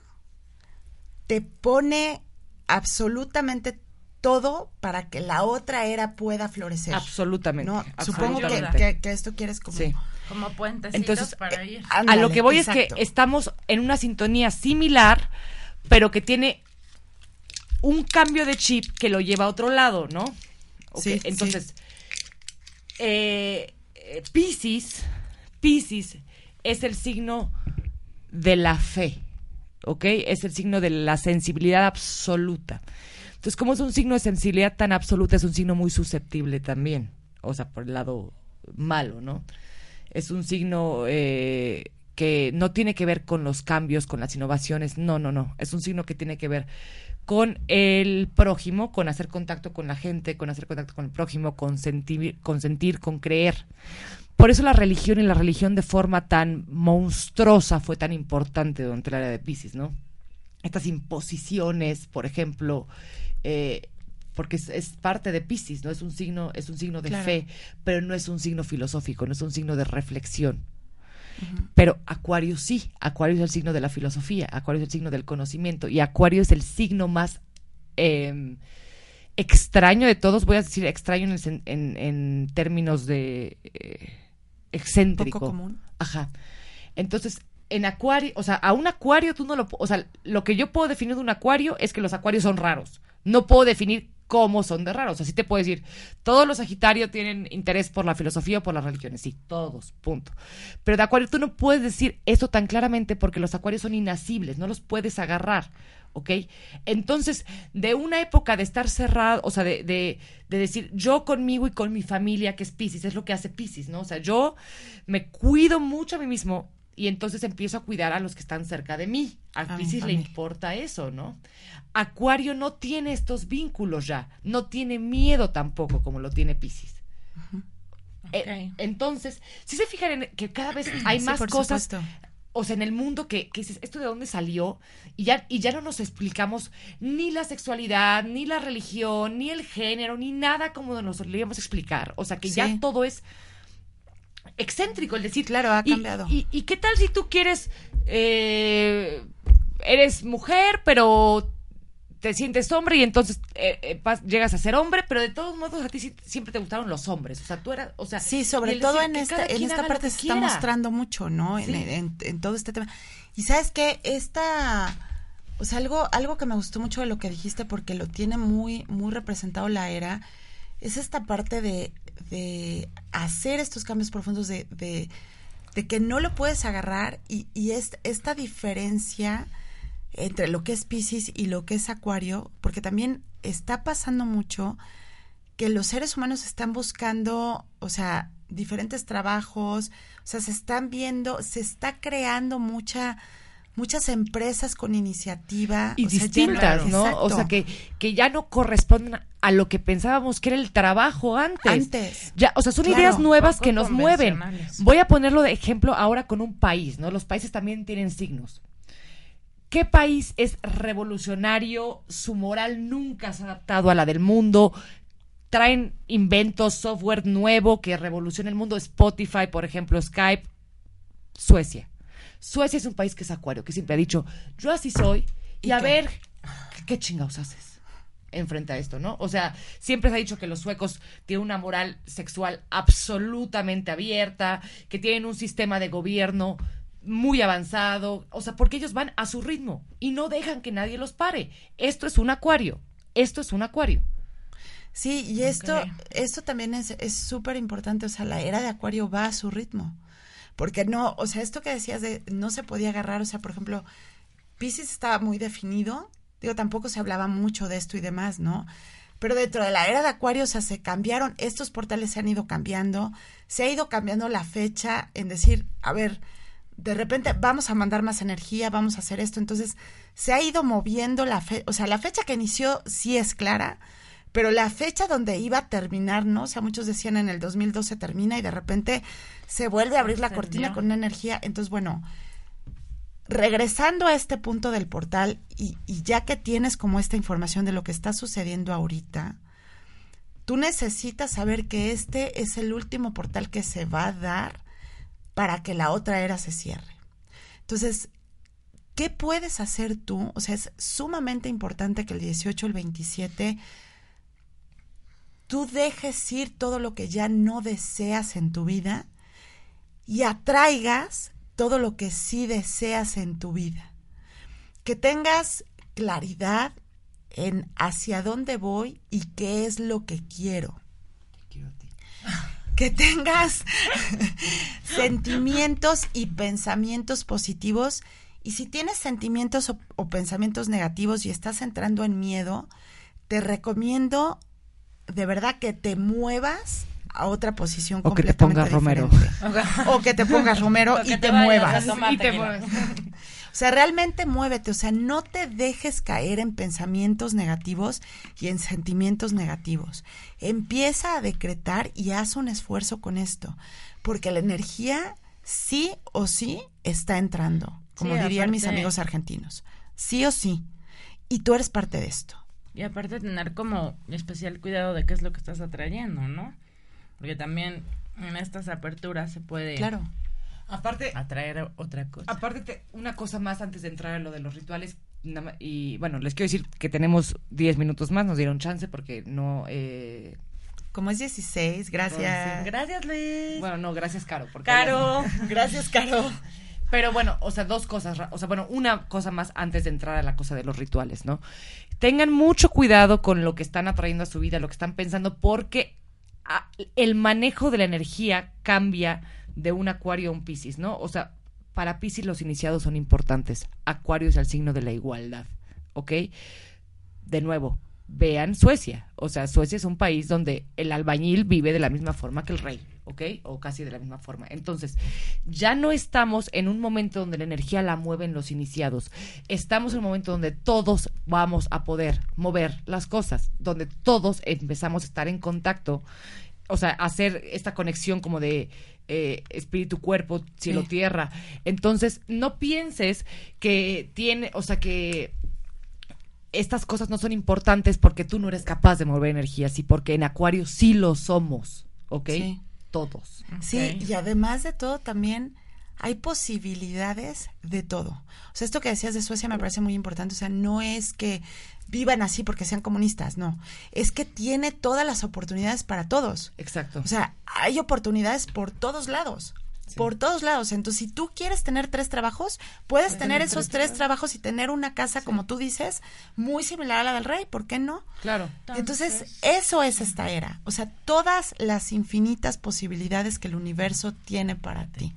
te pone absolutamente todo para que la otra era pueda florecer. Absolutamente. ¿no? Supongo que, que- que esto quieres como... Sí. Como puentecitos Entonces, para ir. a Ándale, lo que voy es que estamos en una sintonía similar, pero que tiene un cambio de chip que lo lleva a otro lado, ¿no? Ok, Sí, sí. Entonces, eh, eh, Piscis, Piscis es el signo de la fe, ¿ok? Es el signo de la sensibilidad absoluta. Entonces, como es un signo de sensibilidad tan absoluta, es un signo muy susceptible también, o sea, por el lado malo, ¿no? Es un signo eh, que no tiene que ver con los cambios, con las innovaciones, no, no, no. Es un signo que tiene que ver con el prójimo, con hacer contacto con la gente, con hacer contacto con el prójimo, con sentir, con sentir, con creer. Por eso la religión y la religión de forma tan monstruosa fue tan importante durante la era de Pisces, ¿no? Estas imposiciones, por ejemplo, eh, porque es, es parte de Pisces, ¿no? Es un signo, es un signo de Claro. fe, pero no es un signo filosófico, no es un signo de reflexión. Pero Acuario sí, Acuario es el signo de la filosofía, Acuario es el signo del conocimiento y Acuario es el signo más eh, extraño de todos, voy a decir extraño en, el sen- en- en términos de eh, excéntrico. Poco común. Ajá. Entonces, en Acuario, o sea, a un Acuario tú no lo, o sea, lo que yo puedo definir de un Acuario es que los Acuarios son raros. No puedo definir cómo son de raros. O sea, sí te puedo decir, todos los Sagitario tienen interés por la filosofía o por las religiones. Sí, todos, punto. Pero de Acuario tú no puedes decir esto tan claramente porque los Acuarios son inacibles, no los puedes agarrar. ¿Ok? Entonces, de una época de estar cerrado, o sea, de, de, de decir yo conmigo y con mi familia, que es Pisces, es lo que hace Pisces, ¿no? O sea, yo me cuido mucho a mí mismo y entonces empiezo a cuidar a los que están cerca de mí. A Pisces le importa eso, ¿no? Acuario no tiene estos vínculos ya, no tiene miedo tampoco como lo tiene Pisces. Eh, entonces, si se fijan en que cada vez hay Sí, más por cosas, supuesto. o sea, en el mundo que, que dices, ¿esto de dónde salió? Y ya, y ya no nos explicamos ni la sexualidad, ni la religión, ni el género, ni nada como nos solíamos explicar. O sea, que ya todo es excéntrico, el decir, Claro, ha cambiado. Y, y qué tal si tú quieres, eh, eres mujer, pero te sientes hombre y entonces eh, eh, pas- llegas a ser hombre, pero de todos modos a ti siempre te gustaron los hombres. O sea, tú eras, o sea, Sí, sobre todo en que esta, en esta parte que se está mostrando mucho, ¿no? En- Sí. En, en todo este tema. Y sabes qué, esta, o sea, algo, algo que me gustó mucho de lo que dijiste, porque lo tiene muy, muy representado la era, es esta parte de, de hacer estos cambios profundos, de, de, de que no lo puedes agarrar y, y es, esta diferencia entre lo que es Pisces y lo que es Acuario, porque también está pasando mucho que los seres humanos están buscando, o sea, diferentes trabajos, o sea, se están viendo, se está creando mucha muchas empresas con iniciativa y o sea, ya- distintas, ¿no? O sea, que, que ya no corresponden a lo que pensábamos que era el trabajo antes. Antes. Ya, o sea, son Claro. ideas nuevas que nos mueven. Voy a ponerlo de ejemplo ahora con un país, ¿no? Los países también tienen signos. ¿Qué país es revolucionario? Su moral nunca se ha adaptado a la del mundo. Traen inventos, software nuevo que revoluciona el mundo. Spotify, por ejemplo, Skype. Suecia. Suecia es un país que es acuario, que siempre ha dicho, yo así soy, y, ¿Y a qué? ver, ¿qué chingados haces? enfrente a esto, ¿no? O sea, siempre se ha dicho que los suecos tienen una moral sexual absolutamente abierta, que tienen un sistema de gobierno muy avanzado, o sea, porque ellos van a su ritmo y no dejan que nadie los pare. Esto es un acuario, esto es un acuario. Sí, y esto, esto también es es súper importante, o sea, la era de Acuario va a su ritmo. Porque no, o sea, esto que decías de no se podía agarrar, o sea, por ejemplo, Pisces estaba muy definido, digo, tampoco se hablaba mucho de esto y demás, ¿no? Pero dentro de la era de Acuario, o sea, se cambiaron, estos portales se han ido cambiando, se ha ido cambiando la fecha en decir, a ver, de repente vamos a mandar más energía, vamos a hacer esto, entonces se ha ido moviendo la fecha, o sea, la fecha que inició sí es clara, pero la fecha donde iba a terminar, ¿no? O sea, muchos decían en el 2012 termina y de repente se vuelve a abrir la cortina con una energía. Entonces, bueno, regresando a este punto del portal y, y ya que tienes como esta información de lo que está sucediendo ahorita, tú necesitas saber que este es el último portal que se va a dar para que la otra era se cierre. Entonces, ¿qué puedes hacer tú? O sea, es sumamente importante que el 18, el 27, tú dejes ir todo lo que ya no deseas en tu vida y atraigas todo lo que sí deseas en tu vida. Que tengas claridad en hacia dónde voy y qué es lo que quiero. Que tengas sentimientos y pensamientos positivos. Y si tienes sentimientos o, o pensamientos negativos y estás entrando en miedo, te recomiendo de verdad que te muevas a otra posición O que te pongas Romero. O que te pongas Romero y te, muevas. Y te muevas. O sea, realmente muévete, o sea, no te dejes caer en pensamientos negativos y en sentimientos negativos. Empieza a decretar y haz un esfuerzo con esto, porque la energía sí o sí está entrando, como Sí, dirían mis amigos argentinos. Sí o sí. Y tú eres parte de esto. Y aparte tener como especial cuidado de qué es lo que estás atrayendo, ¿no? Porque también en estas aperturas se puede Claro. Aparte, atraer otra cosa. Aparte, te- una cosa más antes de entrar a lo de los rituales. Y bueno, les quiero decir que tenemos 10 minutos más, nos dieron chance porque no. Eh, Como es 16, gracias. Gracias, Luis. bueno, no, gracias, Caro. Porque Caro. Gracias, Caro. Pero bueno, o sea, dos cosas, o sea, bueno, una cosa más antes de entrar a la cosa de los rituales, ¿no? Tengan mucho cuidado con lo que están atrayendo a su vida, lo que están pensando, porque ah, el manejo de la energía cambia de un acuario a un piscis, ¿no? O sea, para piscis los iniciados son importantes. Acuario es el signo de la igualdad, ¿ok? De nuevo, vean Suecia. O sea, Suecia es un país donde el albañil vive de la misma forma que el rey, ¿ok? O casi de la misma forma. Entonces, ya no estamos en un momento donde la energía la mueven los iniciados. Estamos en un momento donde todos vamos a poder mover las cosas, donde todos empezamos a estar en contacto, o sea, hacer esta conexión como de eh, espíritu, cuerpo, cielo, Sí. tierra. Entonces, no pienses que tiene, o sea, que estas cosas no son importantes porque tú no eres capaz de mover energía, sí, porque en Acuario sí lo somos, ¿ok? Sí. Todos. Sí, y además de todo también hay posibilidades de todo. O sea, esto que decías de Suecia me parece muy importante. O sea, no es que vivan así porque sean comunistas, no. Es que tiene todas las oportunidades para todos. Exacto. O sea, hay oportunidades por todos lados. Por todos lados. Entonces, si tú quieres tener tres trabajos, puedes tener esos tres trabajos y tener una casa, como tú dices, muy similar a la del rey. ¿Por qué no? Claro. Entonces, eso es esta era. O sea, todas las infinitas posibilidades que el universo tiene para ti.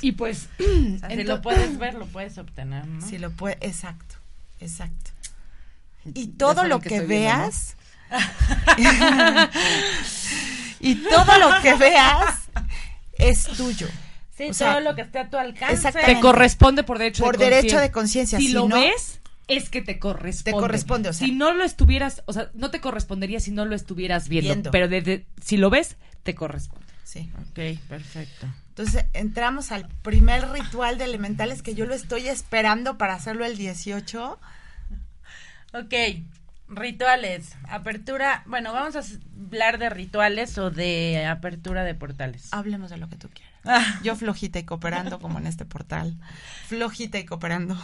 Y pues, O sea, si lo puedes ver, lo puedes obtener, ¿no? Si lo puede, exacto, exacto. Y todo lo que que, estoy viendo, ¿no? veas, y todo lo que veas es tuyo. Sí, O sea, todo lo que esté a tu alcance. te corresponde por derecho Por de derecho conciencia. de conciencia, Si, si lo no- ves, es que te corresponde. Te corresponde, o sea. si no lo estuvieras, o sea, no te correspondería si no lo estuvieras viendo, Viendo. pero desde, si lo ves, te corresponde. Sí. Ok, perfecto. Entonces entramos al primer ritual de elementales que yo lo estoy esperando para hacerlo el 18. Ok, rituales, apertura, bueno, vamos a hablar de rituales o de apertura de portales. Hablemos de lo que tú quieras. Ah. Yo flojita y cooperando como en este portal. Flojita y cooperando.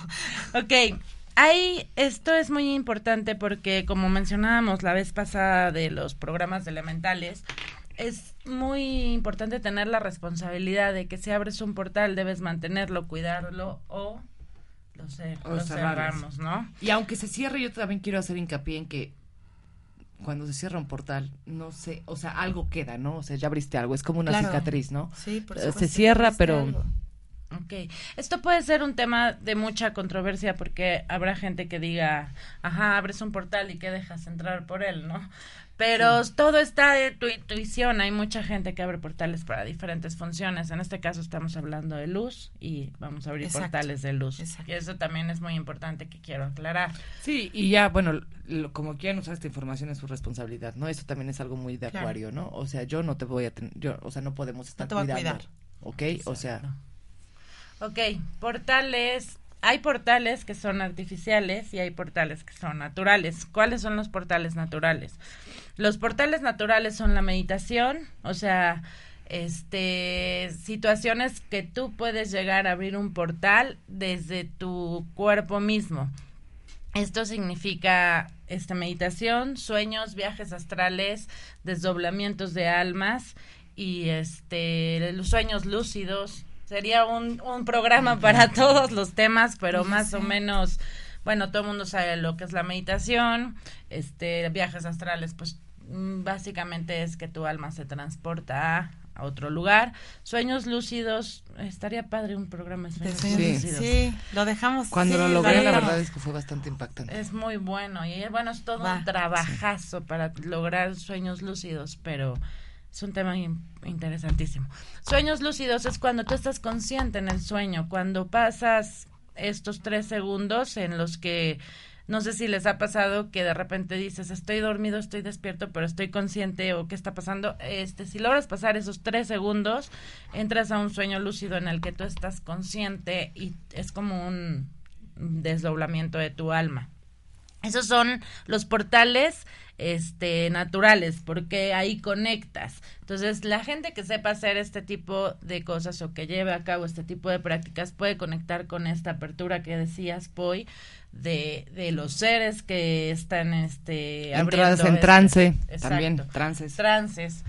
Ok, hay, esto es muy importante porque como mencionábamos la vez pasada de los programas de elementales, es muy importante tener la responsabilidad de que si abres un portal debes mantenerlo, cuidarlo o lo, O lo cerramos, ¿no? Y aunque se cierre, yo también quiero hacer hincapié en que cuando se cierra un portal, no sé, o sea, algo queda, ¿no? O sea, ya abriste algo, es como una Claro. cicatriz, ¿no? Sí, por Eh, supuesto Se cierra, pero algo. Ok, esto puede ser un tema de mucha controversia porque habrá gente que diga, ajá, abres un portal y que dejas entrar por él, ¿no? Pero todo está de tu intuición, hay mucha gente que abre portales para diferentes funciones, en este caso estamos hablando de luz y vamos a abrir Exacto, portales de luz. exacto. Y eso también es muy importante que quiero aclarar. Sí, y ya, bueno, lo- como quieran usar esta información es su responsabilidad, ¿no? Eso también es algo muy de Claro. acuario, ¿no? O sea, yo no te voy a tener, yo, o sea, no podemos estar te voy a cuidar. ¿ok? O sea, Ok, portales. Hay portales que son artificiales y hay portales que son naturales. ¿Cuáles son los portales naturales? Los portales naturales son la meditación, o sea, este situaciones que tú puedes llegar a abrir un portal desde tu cuerpo mismo. Esto significa esta meditación, sueños, viajes astrales, desdoblamientos de almas y este los sueños lúcidos. Sería un, un programa para todos los temas, pero más o menos, bueno, todo el mundo sabe lo que es la meditación, este viajes astrales, pues mm, básicamente es que tu alma se transporta a, otro lugar. Sueños lúcidos, estaría padre un programa de sueños Sí, lúcidos. sí, lo dejamos. cuando sí, lo logré, la verdad es que fue bastante impactante. Es muy bueno y bueno, es todo Va, un trabajazo para lograr sueños lúcidos, pero es un tema in- interesantísimo. Sueños lúcidos es cuando tú estás consciente en el sueño, cuando pasas estos tres segundos en los que no sé si les ha pasado que de repente dices estoy dormido, estoy despierto, pero estoy consciente o qué está pasando. Este, si logras pasar esos tres segundos, entras a un sueño lúcido en el que tú estás consciente y es como un desdoblamiento de tu alma. Esos son los portales este naturales porque ahí conectas. Entonces, la gente que sepa hacer este tipo de cosas o que lleve a cabo este tipo de prácticas puede conectar con esta apertura que decías, Poi, de, de los seres que están este en este- trance, Exacto. también, trances. trances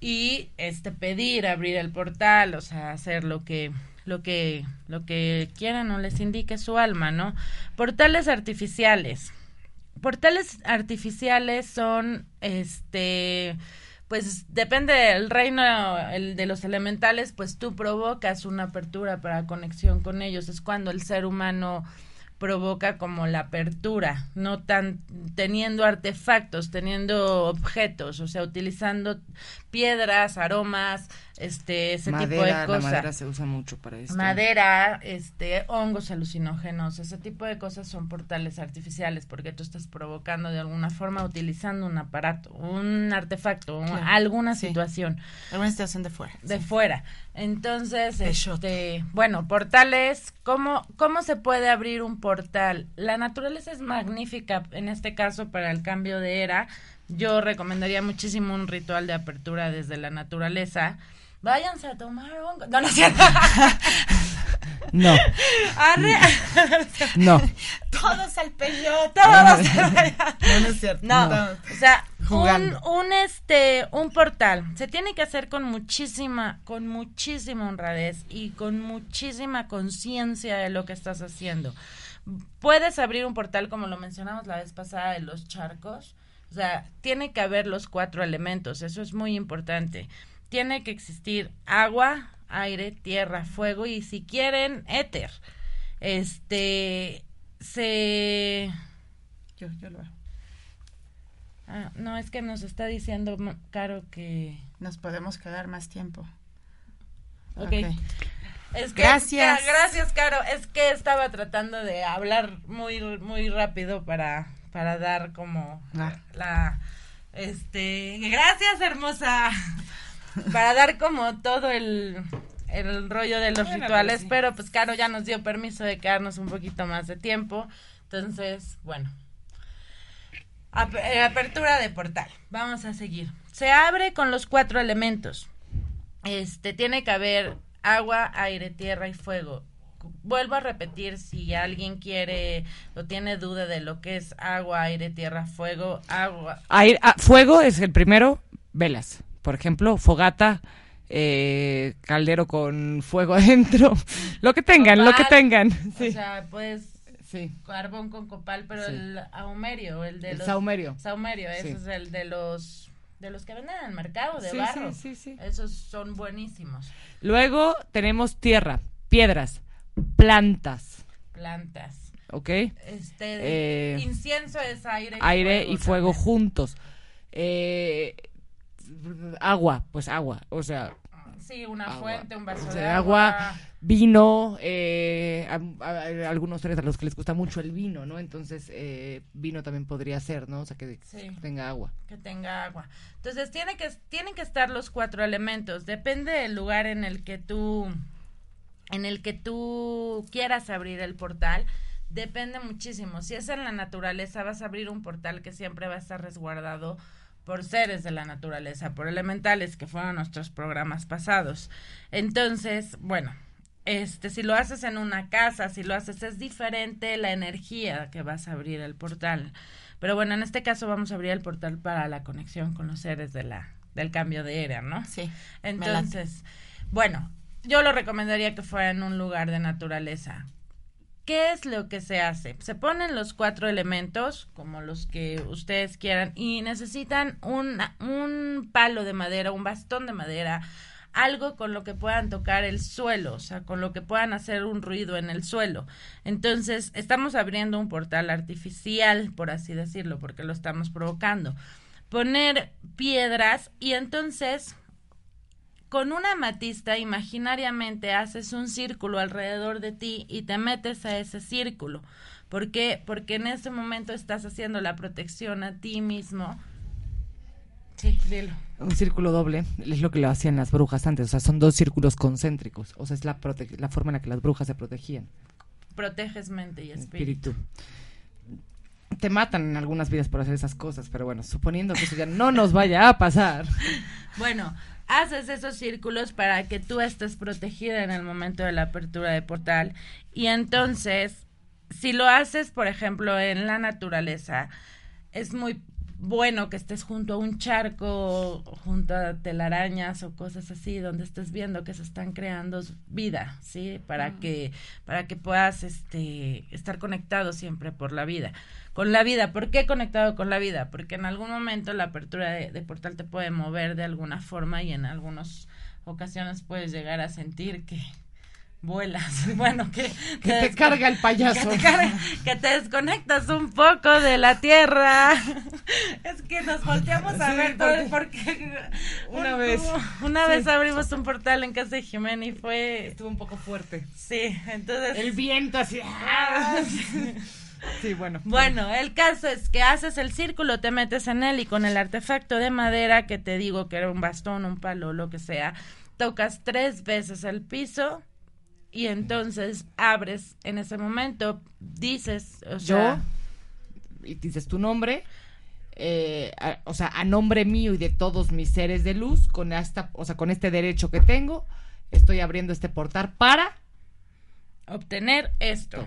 y este pedir abrir el portal, o sea, hacer lo que lo que lo que quieran o les indique su alma, ¿no? Portales artificiales. Portales artificiales son este pues depende del reino el de los elementales, pues tú provocas una apertura para conexión con ellos, es cuando el ser humano provoca como la apertura, no tan teniendo artefactos, teniendo objetos, o sea, utilizando piedras, aromas, este, ese tipo de madera, la cosas. madera se usa mucho para esto. Madera, este, hongos alucinógenos, ese tipo de cosas son portales artificiales porque tú estás provocando de alguna forma utilizando un aparato, un artefacto, un- Claro, alguna sí. situación Alguna situación de fuera. de fuera. Entonces, De shot. este, bueno, portales, ¿cómo, ¿cómo se puede abrir un portal? La naturaleza es magnífica, en este caso, para el cambio de era. Yo recomendaría muchísimo un ritual de apertura desde la naturaleza. Váyanse a tomar hongo. No, no es cierto. No, Arre. no. Todos al peyote. Todos. No, no es cierto. No, No. o sea, un, un este, un portal se tiene que hacer con muchísima, con muchísima honradez y con muchísima conciencia de lo que estás haciendo. Puedes abrir un portal como lo mencionamos la vez pasada de los charcos, o sea, tiene que haber los cuatro elementos, eso es muy importante. Tiene que existir agua, aire, tierra, fuego y si quieren éter. Este se Yo, yo lo hago. Ah, no, es que nos está diciendo Caro que... Nos podemos quedar más tiempo. Ok. Es que, Gracias. Gracias, Caro. Es que estaba tratando de hablar muy, muy rápido para, para dar como Ah. la... Este... Gracias, hermosa. para dar como todo el, el rollo de los Bueno, rituales, pero sí. pero pues Caro ya nos dio permiso de quedarnos un poquito más de tiempo. Entonces, bueno. Eh, apertura de portal. Vamos a seguir. Se abre con los cuatro elementos. Este tiene que haber agua, aire, tierra y fuego. Vuelvo a repetir si alguien quiere o tiene duda de lo que es agua, aire, tierra, fuego, agua. Aire- ah, fuego es el primero, velas. Por ejemplo, fogata, eh, caldero con fuego adentro. Lo que tengan, lo que tengan. Sí. O sea, pues sí. carbón con copal, pero Sí. el ahumerio, el de El los saumerio. saumerio, ese es el de los de los que venden en el mercado de Sí, barro. sí, sí, sí. Esos son buenísimos. Luego tenemos tierra, piedras, plantas, Plantas. ¿ok? Este Eh, incienso es aire y Aire y fuego también. juntos. Eh, agua, pues agua, o sea, Sí, una agua. fuente, un vaso de agua. agua, vino, eh, a, a- a algunos tres a los que les gusta mucho el vino, ¿no? Entonces, eh, vino también podría ser, ¿no? O sea, que Sí. tenga agua. que tenga agua. Entonces tiene que tienen que estar los cuatro elementos. Depende del lugar en el que tú en el que tú quieras abrir el portal. Depende muchísimo. Si es en la naturaleza, vas a abrir un portal que siempre va a estar resguardado por seres de la naturaleza, por elementales, que fueron nuestros programas pasados. Entonces, bueno, este, si lo haces en una casa, si lo haces, es diferente la energía que vas a abrir el portal. Pero bueno, en este caso vamos a abrir el portal para la conexión con los seres de la, del cambio de era, ¿no? Sí. Entonces, bueno, yo lo recomendaría que fuera en un lugar de naturaleza. ¿Qué es lo que se hace? Se ponen los cuatro elementos, como los que ustedes quieran, y necesitan un, un palo de madera, un bastón de madera, algo con lo que puedan tocar el suelo, o sea, con lo que puedan hacer un ruido en el suelo. Entonces, estamos abriendo un portal artificial, por así decirlo, porque lo estamos provocando. Poner piedras y entonces con una amatista imaginariamente haces un círculo alrededor de ti y te metes a ese círculo. ¿Por qué? Porque en ese momento estás haciendo la protección a ti mismo. Sí, dilo. Un círculo doble es lo que lo hacían las brujas antes, o sea, son dos círculos concéntricos, o sea, es la, la forma en la que las brujas se protegían. Proteges mente y espíritu. Espíritu. Te matan en algunas vidas por hacer esas cosas, pero bueno, suponiendo que eso ya no nos vaya a pasar. Bueno, haces esos círculos para que tú estés protegida en el momento de la apertura de portal. Y entonces, si lo haces, por ejemplo, en la naturaleza, es muy bueno que estés junto a un charco, junto a telarañas o cosas así, donde estés viendo que se están creando vida, ¿sí? Para que, para que puedas este, estar conectado siempre por la vida. Con la vida, ¿por qué conectado con la vida? Porque en algún momento la apertura de, de portal te puede mover de alguna forma y en algunas ocasiones puedes llegar a sentir que vuelas, bueno, que, Que te carga el payaso. Que te, carga- que te desconectas un poco de la tierra. Es que nos volteamos a Sí, ver todo porque- porque Una un- vez. una Sí. vez abrimos un portal en casa de Jimena y fue Estuvo un poco fuerte. sí, entonces El viento así. Sí, bueno. Bueno, el caso es que haces el círculo, te metes en él y con el artefacto de madera que te digo que era un bastón, un palo, lo que sea, tocas tres veces el piso y entonces abres en ese momento, dices, o Yo, sea, y dices tu nombre, eh, a- o sea, a nombre mío y de todos mis seres de luz, con esta, o sea, con este derecho que tengo, estoy abriendo este portal para obtener esto.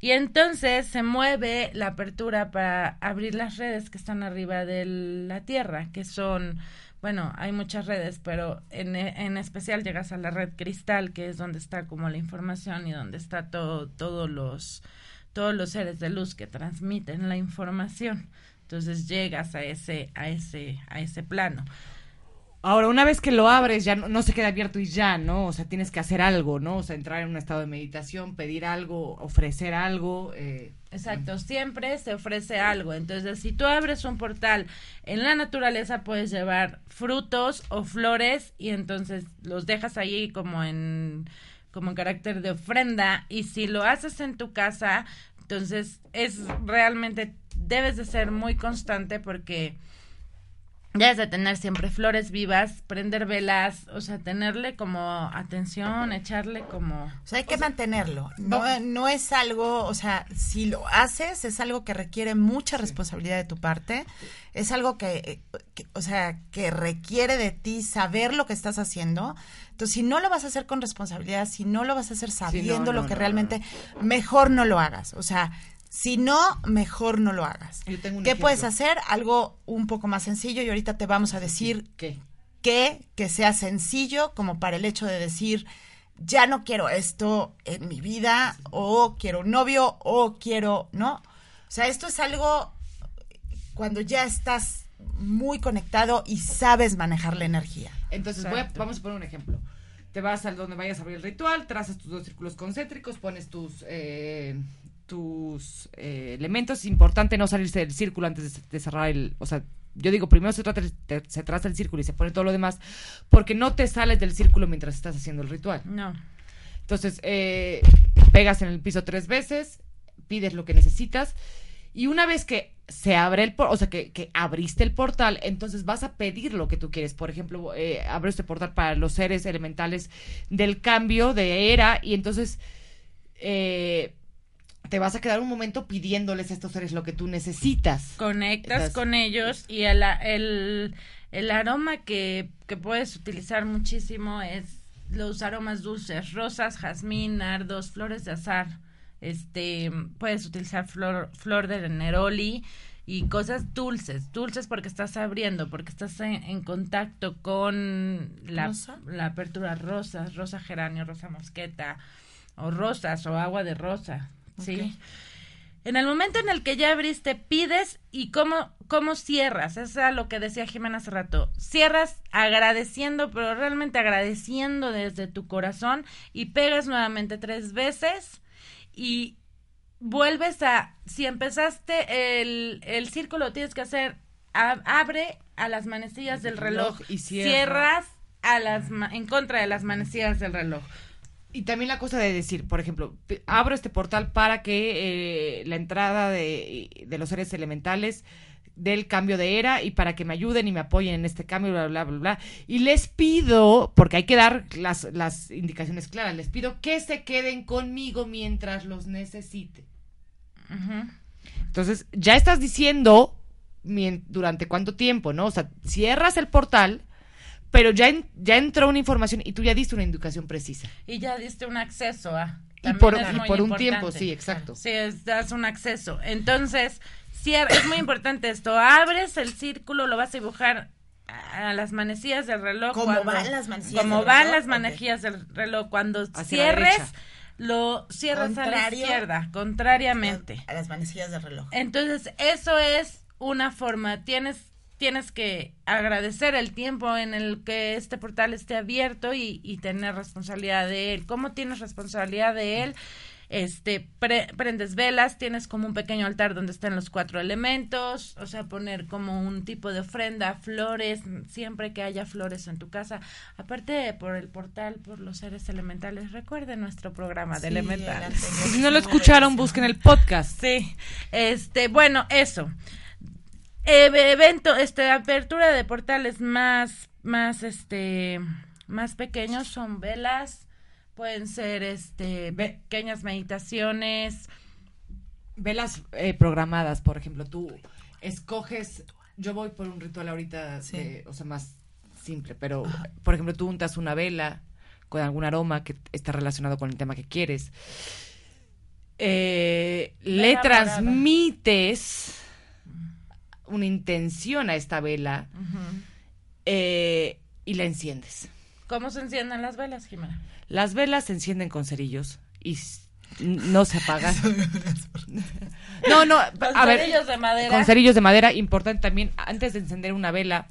Y entonces se mueve la apertura para abrir las redes que están arriba de la Tierra, que son, bueno, hay muchas redes, pero en, en especial llegas a la red cristal, que es donde está como la información y donde está todo, todos los todos los seres de luz que transmiten la información. Entonces llegas a ese, a ese, a ese plano. Ahora, una vez que lo abres, ya no, se queda abierto y ya, ¿no? O sea, tienes que hacer algo, ¿no? O sea, entrar en un estado de meditación, pedir algo, ofrecer algo. eh, Exacto, siempre se ofrece algo. Entonces, si tú abres un portal en la naturaleza, puedes llevar frutos o flores y entonces los dejas ahí como en como en carácter de ofrenda. Y si lo haces en tu casa, entonces es realmente debes de ser muy constante porque debes de tener siempre flores vivas, prender velas, o sea, tenerle como atención, echarle como O sea, hay que mantenerlo. No, no es algo, o sea, si lo haces, es algo que requiere mucha responsabilidad de tu parte. Es algo que, que, o sea, que requiere de ti saber lo que estás haciendo. Entonces, si no lo vas a hacer con responsabilidad, si no lo vas a hacer sabiendo no, lo que realmente, mejor no lo hagas. O sea, si no, mejor no lo hagas. Yo tengo un ¿Qué ejemplo. puedes hacer? Algo un poco más sencillo y ahorita te vamos a decir ¿Qué? que, que sea sencillo como para el hecho de decir, ya no quiero esto en mi vida, o quiero un novio, o quiero, ¿no? O sea, esto es algo cuando ya estás muy conectado y sabes manejar la energía. Entonces, voy a- Exacto. vamos a poner un ejemplo. Te vas al donde vayas a abrir el ritual, trazas tus dos círculos concéntricos, pones tus eh, tus eh, elementos. Es importante no salirse del círculo antes de, de cerrar el... O sea, yo digo, primero se, trata el- te- se traza el círculo y se pone todo lo demás, porque no te sales del círculo mientras estás haciendo el ritual. no. Entonces, eh, pegas en el piso tres veces, pides lo que necesitas y una vez que se abre el portal, o sea, que, que abriste el portal, entonces vas a pedir lo que tú quieres. Por ejemplo, eh, abro este portal para los seres elementales del cambio de era y entonces eh, te vas a quedar un momento pidiéndoles a estos seres lo que tú necesitas. conectas Entonces- con ellos y el, el, el aroma que, que puedes utilizar muchísimo es los aromas dulces, rosas, jazmín, nardos, flores de azar. Este, puedes utilizar flor, flor de neroli y cosas dulces, dulces porque estás abriendo, porque estás en, en contacto con la, ¿Rosa? la apertura rosas, rosa geranio, rosa mosqueta, o rosas, o agua de rosa, ¿sí? En el momento en el que ya abriste, pides y cómo, cómo cierras. Eso es lo que decía Jimena hace rato. Cierras agradeciendo, pero realmente agradeciendo desde tu corazón y pegas nuevamente tres veces y vuelves a, si empezaste el, el círculo, tienes que hacer, a- abre a las manecillas del reloj, y cierra. cierras a las, ma- en contra de las manecillas del reloj. Y también la cosa de decir, por ejemplo, abro este portal para que eh, la entrada de, de los seres elementales del cambio de era y para que me ayuden y me apoyen en este cambio, bla, bla, bla, bla. Y les pido, porque hay que dar las, las indicaciones claras, les pido que se queden conmigo mientras los necesite. Entonces, ya estás diciendo durante cuánto tiempo, ¿no? O sea, cierras el portal, pero ya, en- ya entró una información y tú ya diste una indicación precisa. Y ya diste un acceso a... Y por, es y muy por un tiempo, sí, exacto. Sí, es- das un acceso. Entonces, cier- es muy importante esto. Abres el círculo, lo vas a dibujar a las manecillas del reloj. Como cuando- van las manecillas Como del van reloj, las manecillas del reloj. Cuando cierres, lo cierras a la izquierda, contrariamente. A las manecillas del reloj. Entonces, eso es una forma. Tienes, tienes que agradecer el tiempo en el que este portal esté abierto y, y tener responsabilidad de él. ¿Cómo tienes responsabilidad de él? Este, pre- prendes velas, tienes como un pequeño altar donde están los cuatro elementos, o sea, poner como un tipo de ofrenda, flores, siempre que haya flores en tu casa. Aparte, por el portal, por los seres elementales, recuerden nuestro programa de Sí, elementales. si no lo escucharon, busquen el podcast. Sí, este, bueno, eso. Eh, evento, este, apertura de portales más, más, este, más pequeños son velas, pueden ser, este, pequeñas meditaciones. Velas eh, programadas, por ejemplo, tú escoges, yo voy por un ritual ahorita, Sí. de- o sea, más simple, pero, por ejemplo, tú untas una vela con algún aroma que está relacionado con el tema que quieres. Eh, le transmites una intención a esta vela eh, y la enciendes. ¿Cómo se encienden las velas, Jimena? Las velas se encienden con cerillos y no se apagan. no, no, Con a ver, cerillos de madera. con cerillos de madera, importante también, antes de encender una vela,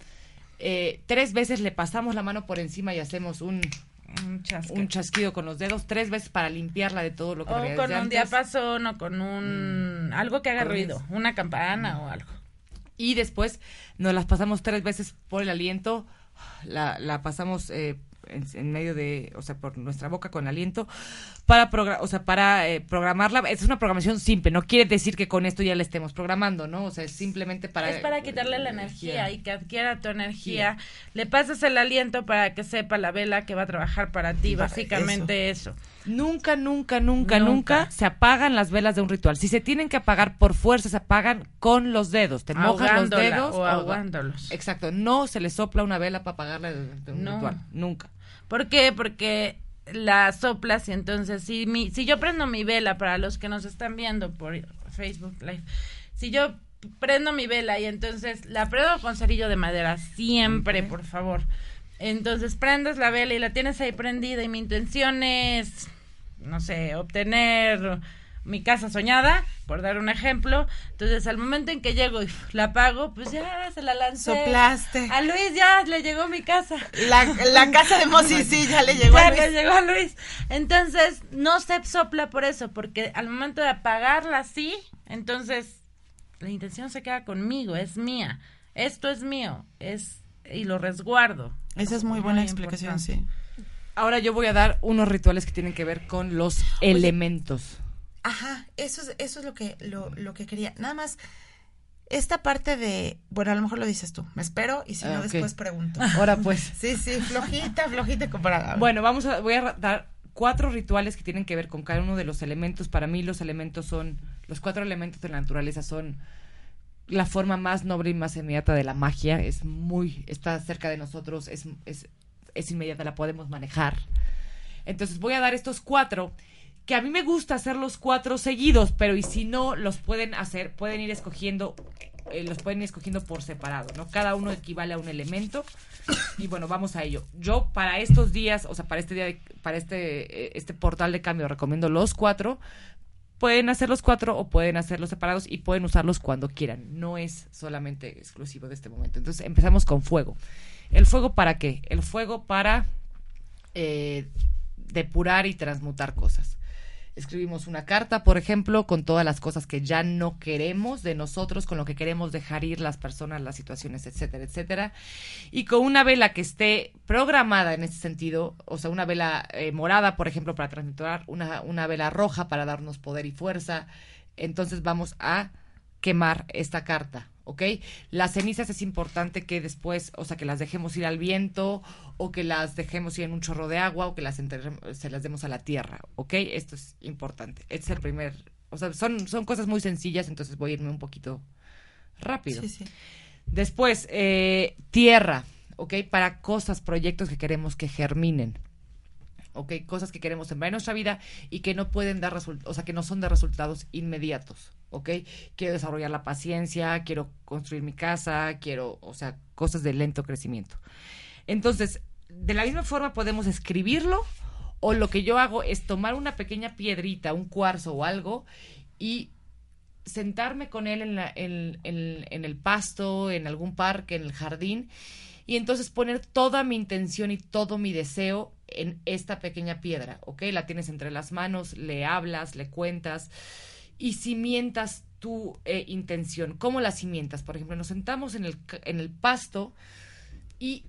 eh, tres veces le pasamos la mano por encima y hacemos un, Un chasquido con los dedos, tres veces para limpiarla de todo lo que o con un diapasón o con un... algo que haga ruido, una campana o algo. Y después nos las pasamos tres veces por el aliento, la, la pasamos eh, en, en medio de, o sea, por nuestra boca con aliento, para, o sea, para eh, programarla. Es una programación simple, no quiere decir que con esto ya la estemos programando, ¿no? O sea, es simplemente para... es para quitarle la energía y que adquiera tu energía. Le pasas el aliento para que sepa la vela que va a trabajar para ti, básicamente eso. Nunca, nunca, nunca, nunca, Nunca. se apagan las velas de un ritual. Si se tienen que apagar por fuerza, se apagan con los dedos. Te mojas los dedos. o ahogándolos. Exacto. No se le sopla una vela para apagarla de, de un No. ritual. Nunca. ¿Por qué? Porque la soplas y entonces si mi, si yo prendo mi vela para los que nos están viendo por Facebook Live, si yo prendo mi vela y entonces la prendo con cerillo de madera, siempre, por favor. Entonces prendes la vela y la tienes ahí prendida y mi intención es, no sé, obtener mi casa soñada, por dar un ejemplo. Entonces al momento en que llego y la apago, pues ya se la lancé. Soplaste. A Luis ya le llegó mi casa. La, la casa de Mossi, sí, ya le llegó Ya a Luis. le llegó a Luis. Entonces, no se sopla por eso, porque al momento de apagarla así, entonces la intención se queda conmigo, es mía. Esto es mío, es y lo resguardo. Esa es muy buena explicación, sí. Ahora yo voy a dar unos rituales que tienen que ver con los elementos. Ajá, eso es, eso es lo que, lo, lo que quería. Nada más, esta parte de, bueno, a lo mejor lo dices tú, me espero y si Ah, no ok. después pregunto. Ahora pues. Sí, sí, flojita, flojita comparada. Bueno, vamos a, voy a dar cuatro rituales que tienen que ver con cada uno de los elementos. Para mí los elementos son, los cuatro elementos de la naturaleza son la forma más noble y más inmediata de la magia. Es muy, está cerca de nosotros, es, es, es inmediata, la podemos manejar. Entonces voy a dar estos cuatro, que a mí me gusta hacer los cuatro seguidos, pero y si no, los pueden hacer, pueden ir escogiendo, eh, los pueden ir escogiendo por separado, ¿no? Cada uno equivale a un elemento. Y bueno, vamos a ello. Yo para estos días, o sea, para este día, de- para este, eh, este portal de cambio, recomiendo los cuatro. Pueden hacer los cuatro o pueden hacerlos separados y pueden usarlos cuando quieran. No es solamente exclusivo de este momento. Entonces empezamos con fuego. ¿El fuego para qué? El fuego para eh, depurar y transmutar cosas. Escribimos una carta, por ejemplo, con todas las cosas que ya no queremos de nosotros, con lo que queremos dejar ir las personas, las situaciones, etcétera, etcétera. Y con una vela que esté programada en ese sentido, o sea, una vela eh, morada, por ejemplo, para transmutar, una, una vela roja para darnos poder y fuerza. Entonces vamos a quemar esta carta, ¿ok? Las cenizas es importante que después, o sea, que las dejemos ir al viento o que las dejemos ir en un chorro de agua o que las se las demos a la tierra, ¿ok? Esto es importante. Este es el primer, o sea, son, son cosas muy sencillas, entonces voy a irme un poquito rápido. Sí, sí. Después, eh, tierra, ¿ok? Para cosas, proyectos que queremos que germinen. ¿Ok? Cosas que queremos sembrar en nuestra vida y que no pueden dar resultados, o sea, que no son de resultados inmediatos, ¿ok? Quiero desarrollar la paciencia, quiero construir mi casa, quiero, o sea, cosas de lento crecimiento. Entonces, de la misma forma podemos escribirlo o lo que yo hago es tomar una pequeña piedrita, un cuarzo o algo y sentarme con él en, la- en- en- en el pasto, en algún parque, en el jardín, y entonces poner toda mi intención y todo mi deseo en esta pequeña piedra, ¿ok? La tienes entre las manos, le hablas, le cuentas y cimientas tu eh, intención. ¿Cómo la cimientas? Por ejemplo, nos sentamos en el, en el pasto y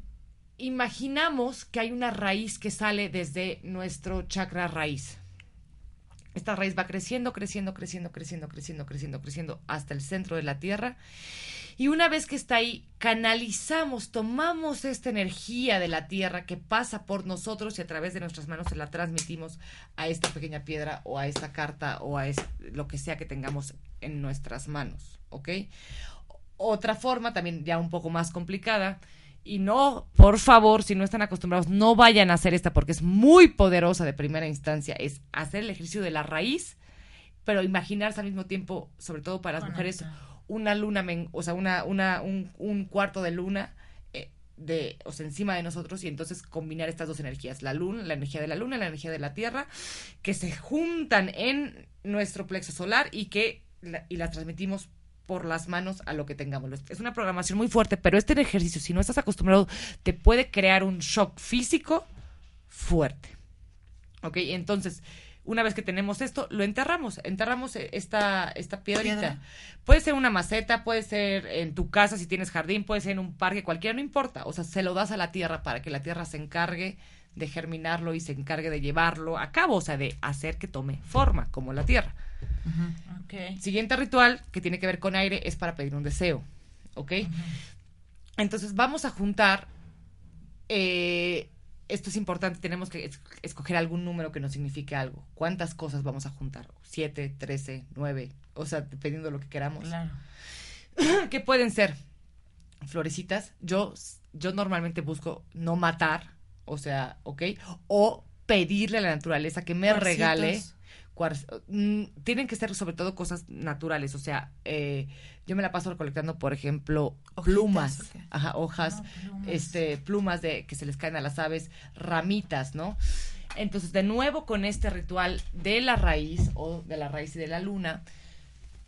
imaginamos que hay una raíz que sale desde nuestro chakra raíz. Esta raíz va creciendo, creciendo, creciendo, creciendo, creciendo, creciendo, creciendo hasta el centro de la tierra. Y una vez que está ahí, canalizamos, tomamos esta energía de la tierra que pasa por nosotros y a través de nuestras manos se la transmitimos a esta pequeña piedra o a esta carta o a lo que sea que tengamos en nuestras manos, ¿ok? Otra forma, también ya un poco más complicada, y no, por favor, si no están acostumbrados, no vayan a hacer esta porque es muy poderosa de primera instancia, es hacer el ejercicio de la raíz, pero imaginarse al mismo tiempo, sobre todo para las mujeres, una luna, o sea, una, una, un, un cuarto de luna eh, de, o sea, encima de nosotros y entonces combinar estas dos energías, la luna, la energía de la luna, la energía de la tierra, que se juntan en nuestro plexo solar y que y las transmitimos por las manos a lo que tengamos. Es una programación muy fuerte, pero este ejercicio, si no estás acostumbrado, te puede crear un shock físico fuerte. ¿Ok? Entonces, una vez que tenemos esto, lo enterramos. Enterramos eh, esta, esta piedrita. Piedra. Puede ser una maceta, puede ser en tu casa si tienes jardín, puede ser en un parque, cualquiera, no importa. O sea, se lo das a la tierra para que la tierra se encargue de germinarlo y se encargue de llevarlo a cabo, o sea, de hacer que tome forma, como la tierra. Siguiente ritual que tiene que ver con aire es para pedir un deseo, ¿ok? Entonces vamos a juntar, eh, esto es importante, tenemos que es- escoger algún número que nos signifique algo. ¿Cuántas cosas vamos a juntar? ¿Siete, trece, nueve? O sea, dependiendo de lo que queramos. Claro. ¿Qué pueden ser? Florecitas. Yo, yo normalmente busco no matar, o sea, ¿ok? O pedirle a la naturaleza que me regale. Mm, tienen que ser sobre todo cosas naturales, o sea, eh, yo me la paso recolectando, por ejemplo, plumas, ajá, hojas, Ah, plumas. este, plumas de que se les caen a las aves, ramitas, ¿no? Entonces, de nuevo con este ritual de la raíz o de la raíz y de la luna,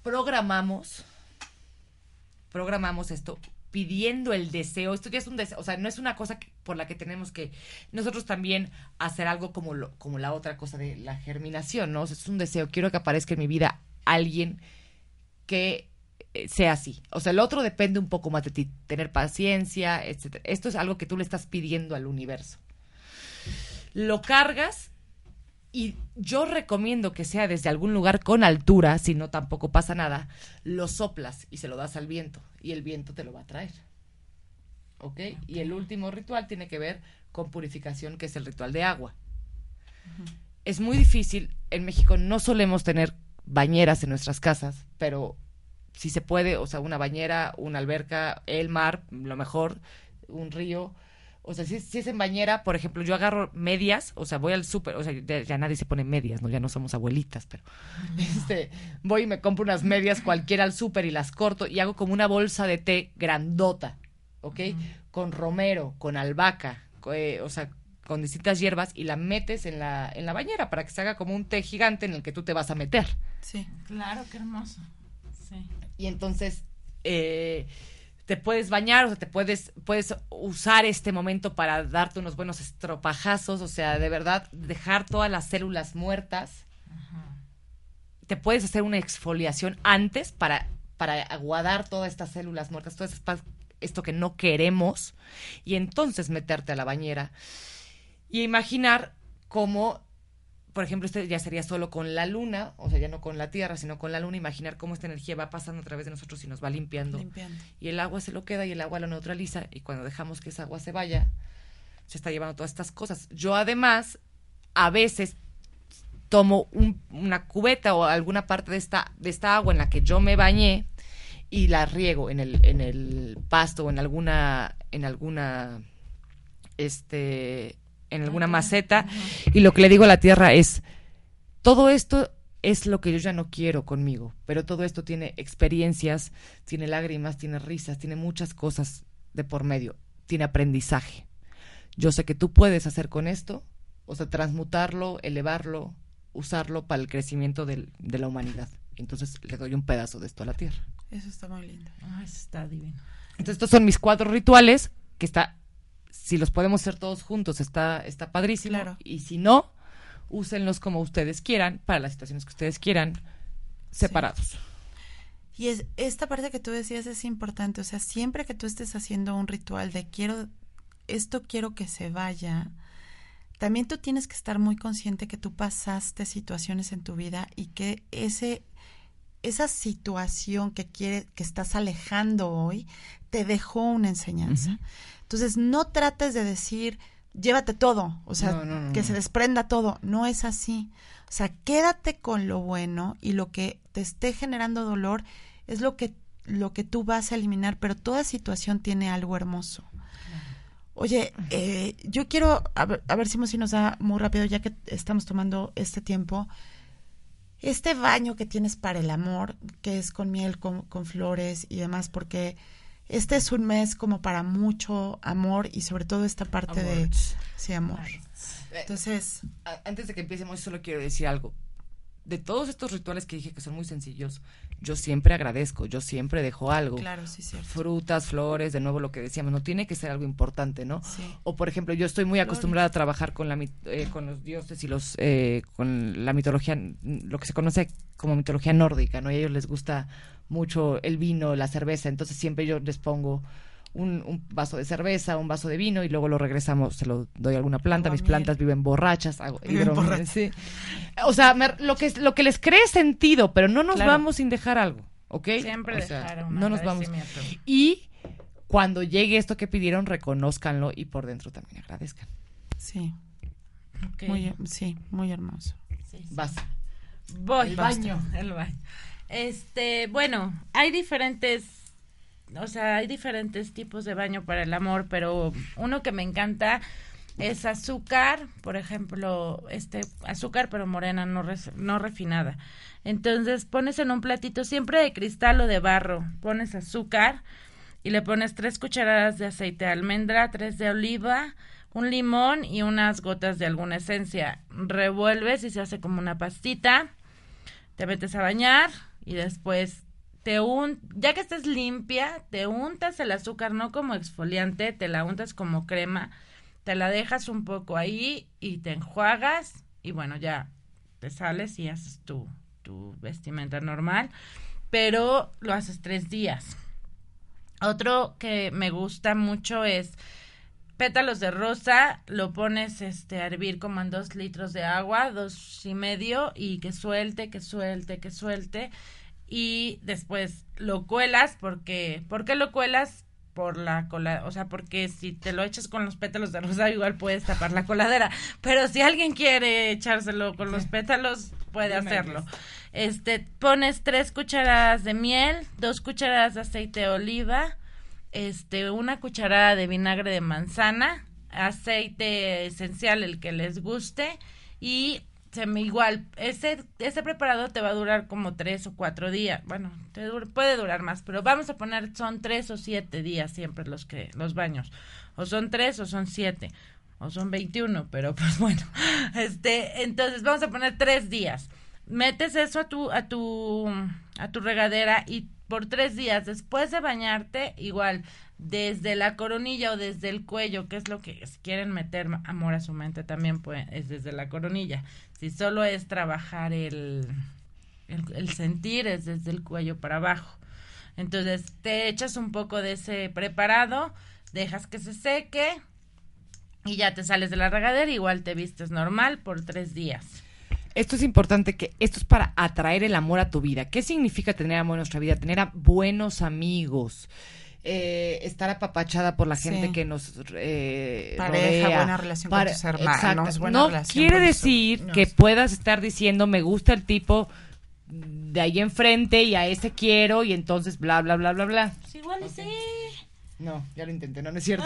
programamos programamos esto pidiendo el deseo. Esto ya es un deseo, o sea, no es una cosa que- por la que tenemos que nosotros también hacer algo como lo, como la otra cosa de la germinación, ¿no? O es un deseo. Quiero que aparezca en mi vida alguien que eh, sea así. O sea, el otro depende un poco más de ti, tener paciencia, etcétera. Esto es algo que tú le estás pidiendo al universo. Lo cargas y yo recomiendo que sea desde algún lugar con altura, si no tampoco pasa nada, lo soplas y se lo das al viento y el viento te lo va a traer. ¿Ok? Y el último ritual tiene que ver con purificación, que es el ritual de agua. Es muy difícil, en México no solemos tener bañeras en nuestras casas, pero si se puede, o sea, una bañera, una alberca, el mar, lo mejor, un río. O sea, si, si es en bañera, por ejemplo, yo agarro medias, o sea, voy al súper, o sea, ya, ya nadie se pone medias, ¿no? Ya no somos abuelitas, pero este, voy y me compro unas medias cualquiera al súper y las corto y hago como una bolsa de té grandota, ¿ok? Con romero, con albahaca, eh, o sea, con distintas hierbas y la metes en la, en la bañera para que se haga como un té gigante en el que tú te vas a meter. Sí. Claro, qué hermoso. Sí. y entonces eh, te puedes bañar, o sea, te puedes, puedes usar este momento para darte unos buenos estropajazos, o sea, de verdad, dejar todas las células muertas. Te puedes hacer una exfoliación antes para, para aguadar todas estas células muertas, todo estas esto que no queremos, y entonces meterte a la bañera y imaginar cómo por ejemplo, este ya sería solo con la luna, o sea, ya no con la tierra, sino con la luna, imaginar cómo esta energía va pasando a través de nosotros y nos va limpiando. Limpiando. Y el agua se lo queda y el agua lo neutraliza. Y cuando dejamos que esa agua se vaya, se está llevando todas estas cosas. Yo además, a veces tomo un- una cubeta o alguna parte de esta, de esta agua en la que yo me bañé y la riego en el, en el pasto o en alguna, en alguna, este, en alguna maceta y lo que le digo a la tierra es, todo esto es lo que yo ya no quiero conmigo, pero todo esto tiene experiencias, tiene lágrimas, tiene risas, tiene muchas cosas de por medio, tiene aprendizaje. Yo sé que tú puedes hacer con esto, o sea, transmutarlo, elevarlo, usarlo para el crecimiento del- de la humanidad. Entonces le doy un pedazo de esto a la tierra. Eso está muy lindo. Ah, eso está divino. Entonces estos son mis cuatro rituales, que está, si los podemos hacer todos juntos, está, está padrísimo. Claro. Y si no, úsenlos como ustedes quieran, para las situaciones que ustedes quieran, separados. Y es, esta parte que tú decías es importante, o sea, siempre que tú estés haciendo un ritual de quiero, esto quiero que se vaya, también tú tienes que estar muy consciente que tú pasaste situaciones en tu vida y que ese, esa situación que quiere, que estás alejando hoy, te dejó una enseñanza. Entonces, no trates de decir, llévate todo, o sea, No, no, no, que se desprenda todo. No es así. O sea, quédate con lo bueno y lo que te esté generando dolor es lo que, lo que tú vas a eliminar, pero toda situación tiene algo hermoso. Oye, eh, yo quiero, a ver, a ver si si nos da muy rápido, ya que estamos tomando este tiempo, este baño que tienes para el amor, que es con miel, con, con flores y demás, porque este es un mes como para mucho amor y sobre todo esta parte de... Sí, amor. Entonces, A- Antes de que empecemos, solo quiero decir algo. De todos estos rituales que dije que son muy sencillos, yo siempre agradezco, yo siempre dejo algo. claro, sí, cierto. Frutas, flores, de nuevo lo que decíamos, no tiene que ser algo importante, ¿no? Sí. O por ejemplo, yo estoy muy acostumbrada a trabajar con la eh, con los dioses y los eh, con la mitología, lo que se conoce como mitología nórdica, ¿no? Y a ellos les gusta mucho el vino, la cerveza, entonces siempre yo les pongo un, un vaso de cerveza, un vaso de vino y luego lo regresamos, se lo doy a alguna planta, mis plantas viven borrachas, hago sí. O sea, me- lo que lo que les cree sentido, pero no nos Claro. vamos sin dejar algo, ¿ok? Siempre O sea, dejar un no nos vamos. Y cuando llegue esto que pidieron, reconózcanlo y por dentro también agradezcan. Sí, Ok. muy, sí, muy hermoso. Sí, sí. Vas. Voy. El baño. El baño. Este, bueno, hay diferentes, o sea, hay diferentes tipos de baño para el amor, pero uno que me encanta es azúcar, por ejemplo, este azúcar pero morena, no res- no refinada. Entonces pones en un platito siempre de cristal o de barro, pones azúcar y le pones tres cucharadas de aceite de almendra, tres de oliva, un limón y unas gotas de alguna esencia. Revuelves y se hace como una pastita. Te metes a bañar y después te un ya que estés limpia, te untas el azúcar no como exfoliante, te la untas como crema, te la dejas un poco ahí y te enjuagas y bueno, ya te sales y haces tu, tu vestimenta normal, pero lo haces tres días. Otro que me gusta mucho es pétalos de rosa, lo pones este a hervir como en dos litros de agua, dos y medio, y que suelte, que suelte, que suelte, y después lo cuelas, porque, ¿por qué lo cuelas? Por la cola, o sea, porque si te lo echas con los pétalos de rosa, igual puedes tapar la coladera, pero si alguien quiere echárselo con los pétalos, puede Dime, hacerlo. Este, pones tres cucharadas de miel, dos cucharadas de aceite de oliva, este, una cucharada de vinagre de manzana, aceite esencial, el que les guste, y se me igual, ese, ese preparado te va a durar como tres o cuatro días, bueno, te dur- puede durar más, pero vamos a poner, son tres o siete días siempre los que, los baños, o son tres o son siete, o son 21, pero pues bueno, este, entonces vamos a poner tres días. Metes eso a tu, a tu, a tu regadera y por tres días después de bañarte, igual, desde la coronilla o desde el cuello, que es lo que si quieren meter amor a su mente también puede, es desde la coronilla. Si solo es trabajar el, el, el sentir, es desde el cuello para abajo. Entonces te echas un poco de ese preparado, dejas que se seque y ya te sales de la regadera, igual te vistes normal por tres días. Esto es importante que esto es para atraer el amor a tu vida. ¿Qué significa tener amor en nuestra vida? Tener a buenos amigos. Eh, estar apapachada por la Sí. gente que nos eh, Pareja, rodea. buena relación con tus hermanos, Exacto. buena no relación quiere tus decir que puedas estar diciendo me gusta el tipo de ahí enfrente y a ese quiero y entonces bla bla bla bla bla. Pues igual y sí. No, ya lo intenté, no, no es cierto.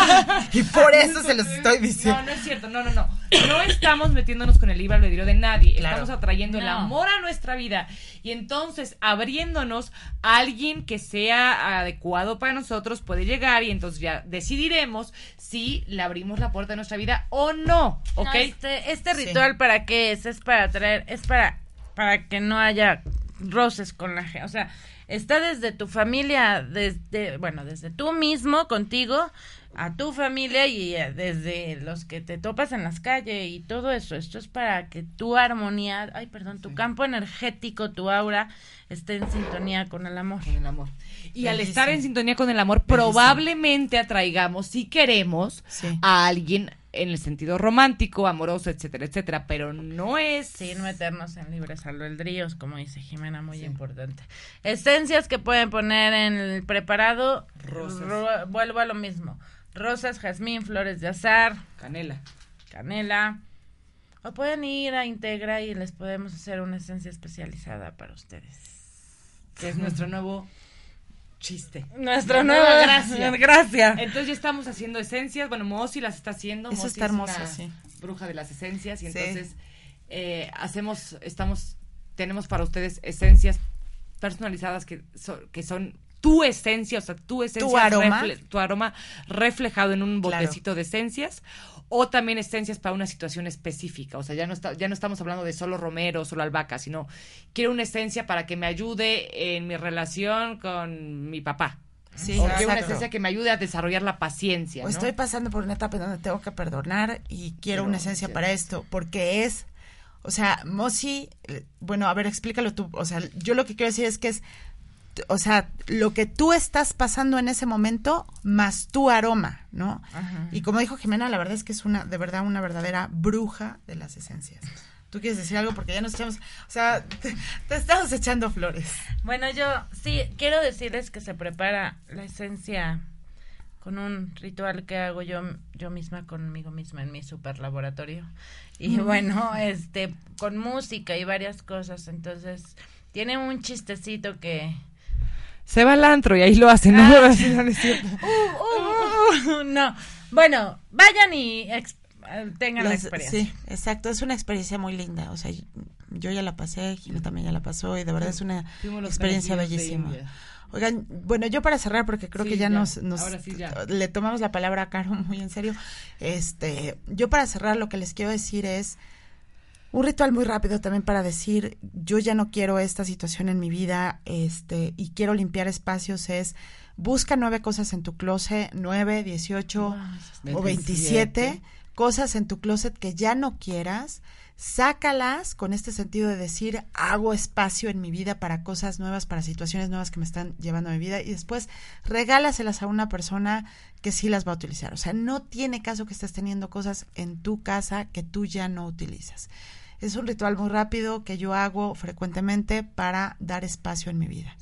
y por eso se los estoy diciendo. No, no es cierto, no, no, no. No estamos metiéndonos con el libre albedrío de nadie. Claro. Estamos atrayendo el amor a nuestra vida. Y entonces, abriéndonos a alguien que sea adecuado para nosotros, puede llegar y entonces ya decidiremos si le abrimos la puerta de nuestra vida o no. ¿Ok? No, este, este ritual para qué es? Es para traer, es para, para que no haya roces con la gente. O sea, está desde tu familia, desde, bueno, desde tú mismo, contigo, a tu familia y eh, desde los que te topas en las calles y todo eso. Esto es para que tu armonía, ay, perdón, tu campo energético, tu aura, esté en sintonía con el amor. Con el amor. Y al estar en sintonía con el amor, probablemente atraigamos, si queremos, Sí. a alguien en el sentido romántico, amoroso, etcétera, etcétera. Pero no es. Sí, no meternos en libres albedríos, como dice Jimena, muy importante. Esencias que pueden poner en el preparado. Rosas. ro- vuelvo a lo mismo. Rosas, jazmín, flores de azar, Canela. canela. O pueden ir a Integra y les podemos hacer una esencia especializada para ustedes. Que es nuestro nuevo chiste. Nuestra La nueva nueva gracia. gracia. Entonces ya estamos haciendo esencias. Bueno, Mosi las está haciendo. Eso Mosi está es hermoso, una sí. Bruja de las esencias. Y Sí. entonces eh, hacemos, estamos, tenemos para ustedes esencias personalizadas que, so- que son tu esencia, o sea, tu esencia. Tu aroma. refle- tu aroma reflejado en un Claro. botecito de esencias. O también esencias para una situación específica. O sea, ya no, está, ya no estamos hablando de solo romero, solo albahaca, sino quiero una esencia para que me ayude en mi relación con mi papá. Sí, o quiero una esencia que me ayude a desarrollar la paciencia. O estoy pasando por una etapa donde tengo que perdonar y quiero Pero, una esencia sí. para esto, porque es, o sea, Mosi, eh, bueno, a ver, explícalo tú, o sea, yo lo que quiero decir es que es, o sea, lo que tú estás pasando en ese momento más tu aroma, ¿no? Y como dijo Jimena, la verdad es que es una, de verdad, una verdadera bruja de las esencias. ¿Tú quieres decir algo? Porque ya nos echamos, o sea, te, te estamos echando flores. Bueno, yo sí quiero decirles que se prepara la esencia con un ritual que hago yo yo misma conmigo misma en mi super laboratorio y bueno este con música y varias cosas entonces tiene un chistecito que Se va al antro y ahí lo hacen, ¿no? Ah. Así no es cierto. Uh, uh, no bueno vayan y eh, tengan la experiencia Sí, exacto, es una experiencia muy linda, o sea, yo, ya la pasé, Gina también ya la pasó y de verdad es una experiencia bellísima. Oigan, bueno, yo para cerrar, porque creo Sí, que ya, ya. nos, nos- Ahora sí, ya. le tomamos la palabra a Caro muy en serio. Este, yo para cerrar lo que les quiero decir es un ritual muy rápido también para decir yo ya no quiero esta situación en mi vida, este, y quiero limpiar espacios es busca nueve cosas en tu closet, nueve, dieciocho o 27 cosas en tu closet que ya no quieras, sácalas con este sentido de decir, hago espacio en mi vida para cosas nuevas, para situaciones nuevas que me están llevando a mi vida y después regálaselas a una persona que sí las va a utilizar. O sea, no tiene caso que estés teniendo cosas en tu casa que tú ya no utilizas. Es un ritual muy rápido que yo hago frecuentemente para dar espacio en mi vida.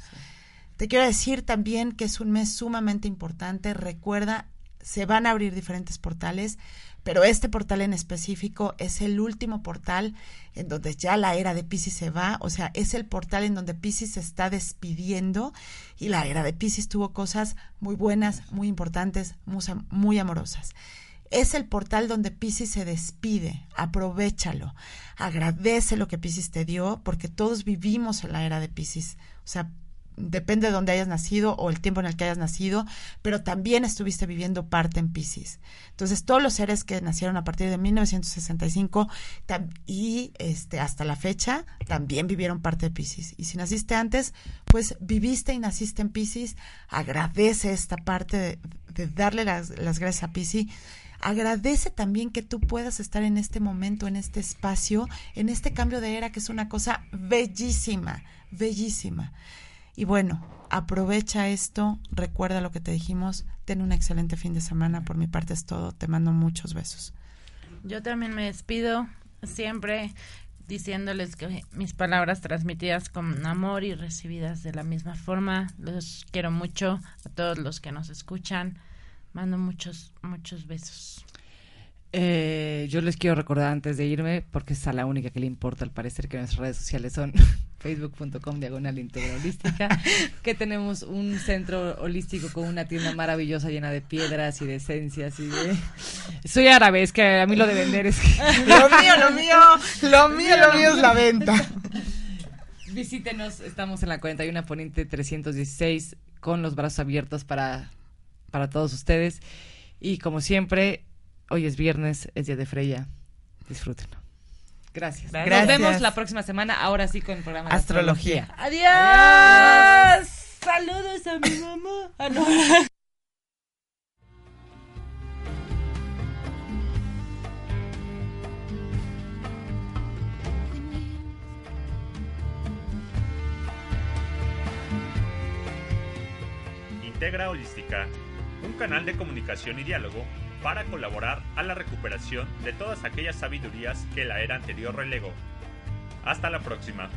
Te quiero decir también que es un mes sumamente importante. Recuerda, se van a abrir diferentes portales, pero este portal en específico es el último portal en donde ya la era de Pisces se va, o sea, es el portal en donde Pisces se está despidiendo y la era de Pisces tuvo cosas muy buenas, muy importantes, muy, am- muy amorosas. Es el portal donde Pisces se despide, aprovechalo, agradece lo que Pisces te dio, porque todos vivimos en la era de Pisces, o sea, depende de dónde hayas nacido o el tiempo en el que hayas nacido, pero también estuviste viviendo parte en Pisces. Entonces, todos los seres que nacieron a partir de 1965 tam- y este hasta la fecha también vivieron parte de Pisces. Y si naciste antes, pues viviste y naciste en Pisces, agradece esta parte de, de darle las, las gracias a Pisces. Agradece también que tú puedas estar en este momento, en este espacio, en este cambio de era, que es una cosa bellísima, bellísima. Y bueno, aprovecha esto, recuerda lo que te dijimos, ten un excelente fin de semana, por mi parte es todo, te mando muchos besos. Yo también me despido siempre diciéndoles que mis palabras transmitidas con amor y recibidas de la misma forma. Los quiero mucho a todos los que nos escuchan. Mando muchos, muchos besos. Eh, yo les quiero recordar antes de irme, porque es a la única que le importa al parecer que nuestras redes sociales son facebook.com diagonal Integra holística, que tenemos un centro holístico con una tienda maravillosa llena de piedras y de esencias y de... Soy árabe, es que a mí lo de vender es que... Lo mío, lo mío, lo mío, lo mío es la venta. Visítenos, estamos en la 41 Poniente 316 con los brazos abiertos para, para todos ustedes. Y como siempre, hoy es viernes, es día de Freya. Disfrútenlo. Gracias. Nos vemos la próxima semana, ahora sí con el programa de Astrología. Adiós. Saludos a mi mamá. Ah, no. Integra Holística, canal de comunicación y diálogo para colaborar a la recuperación de todas aquellas sabidurías que la era anterior relegó. Hasta la próxima.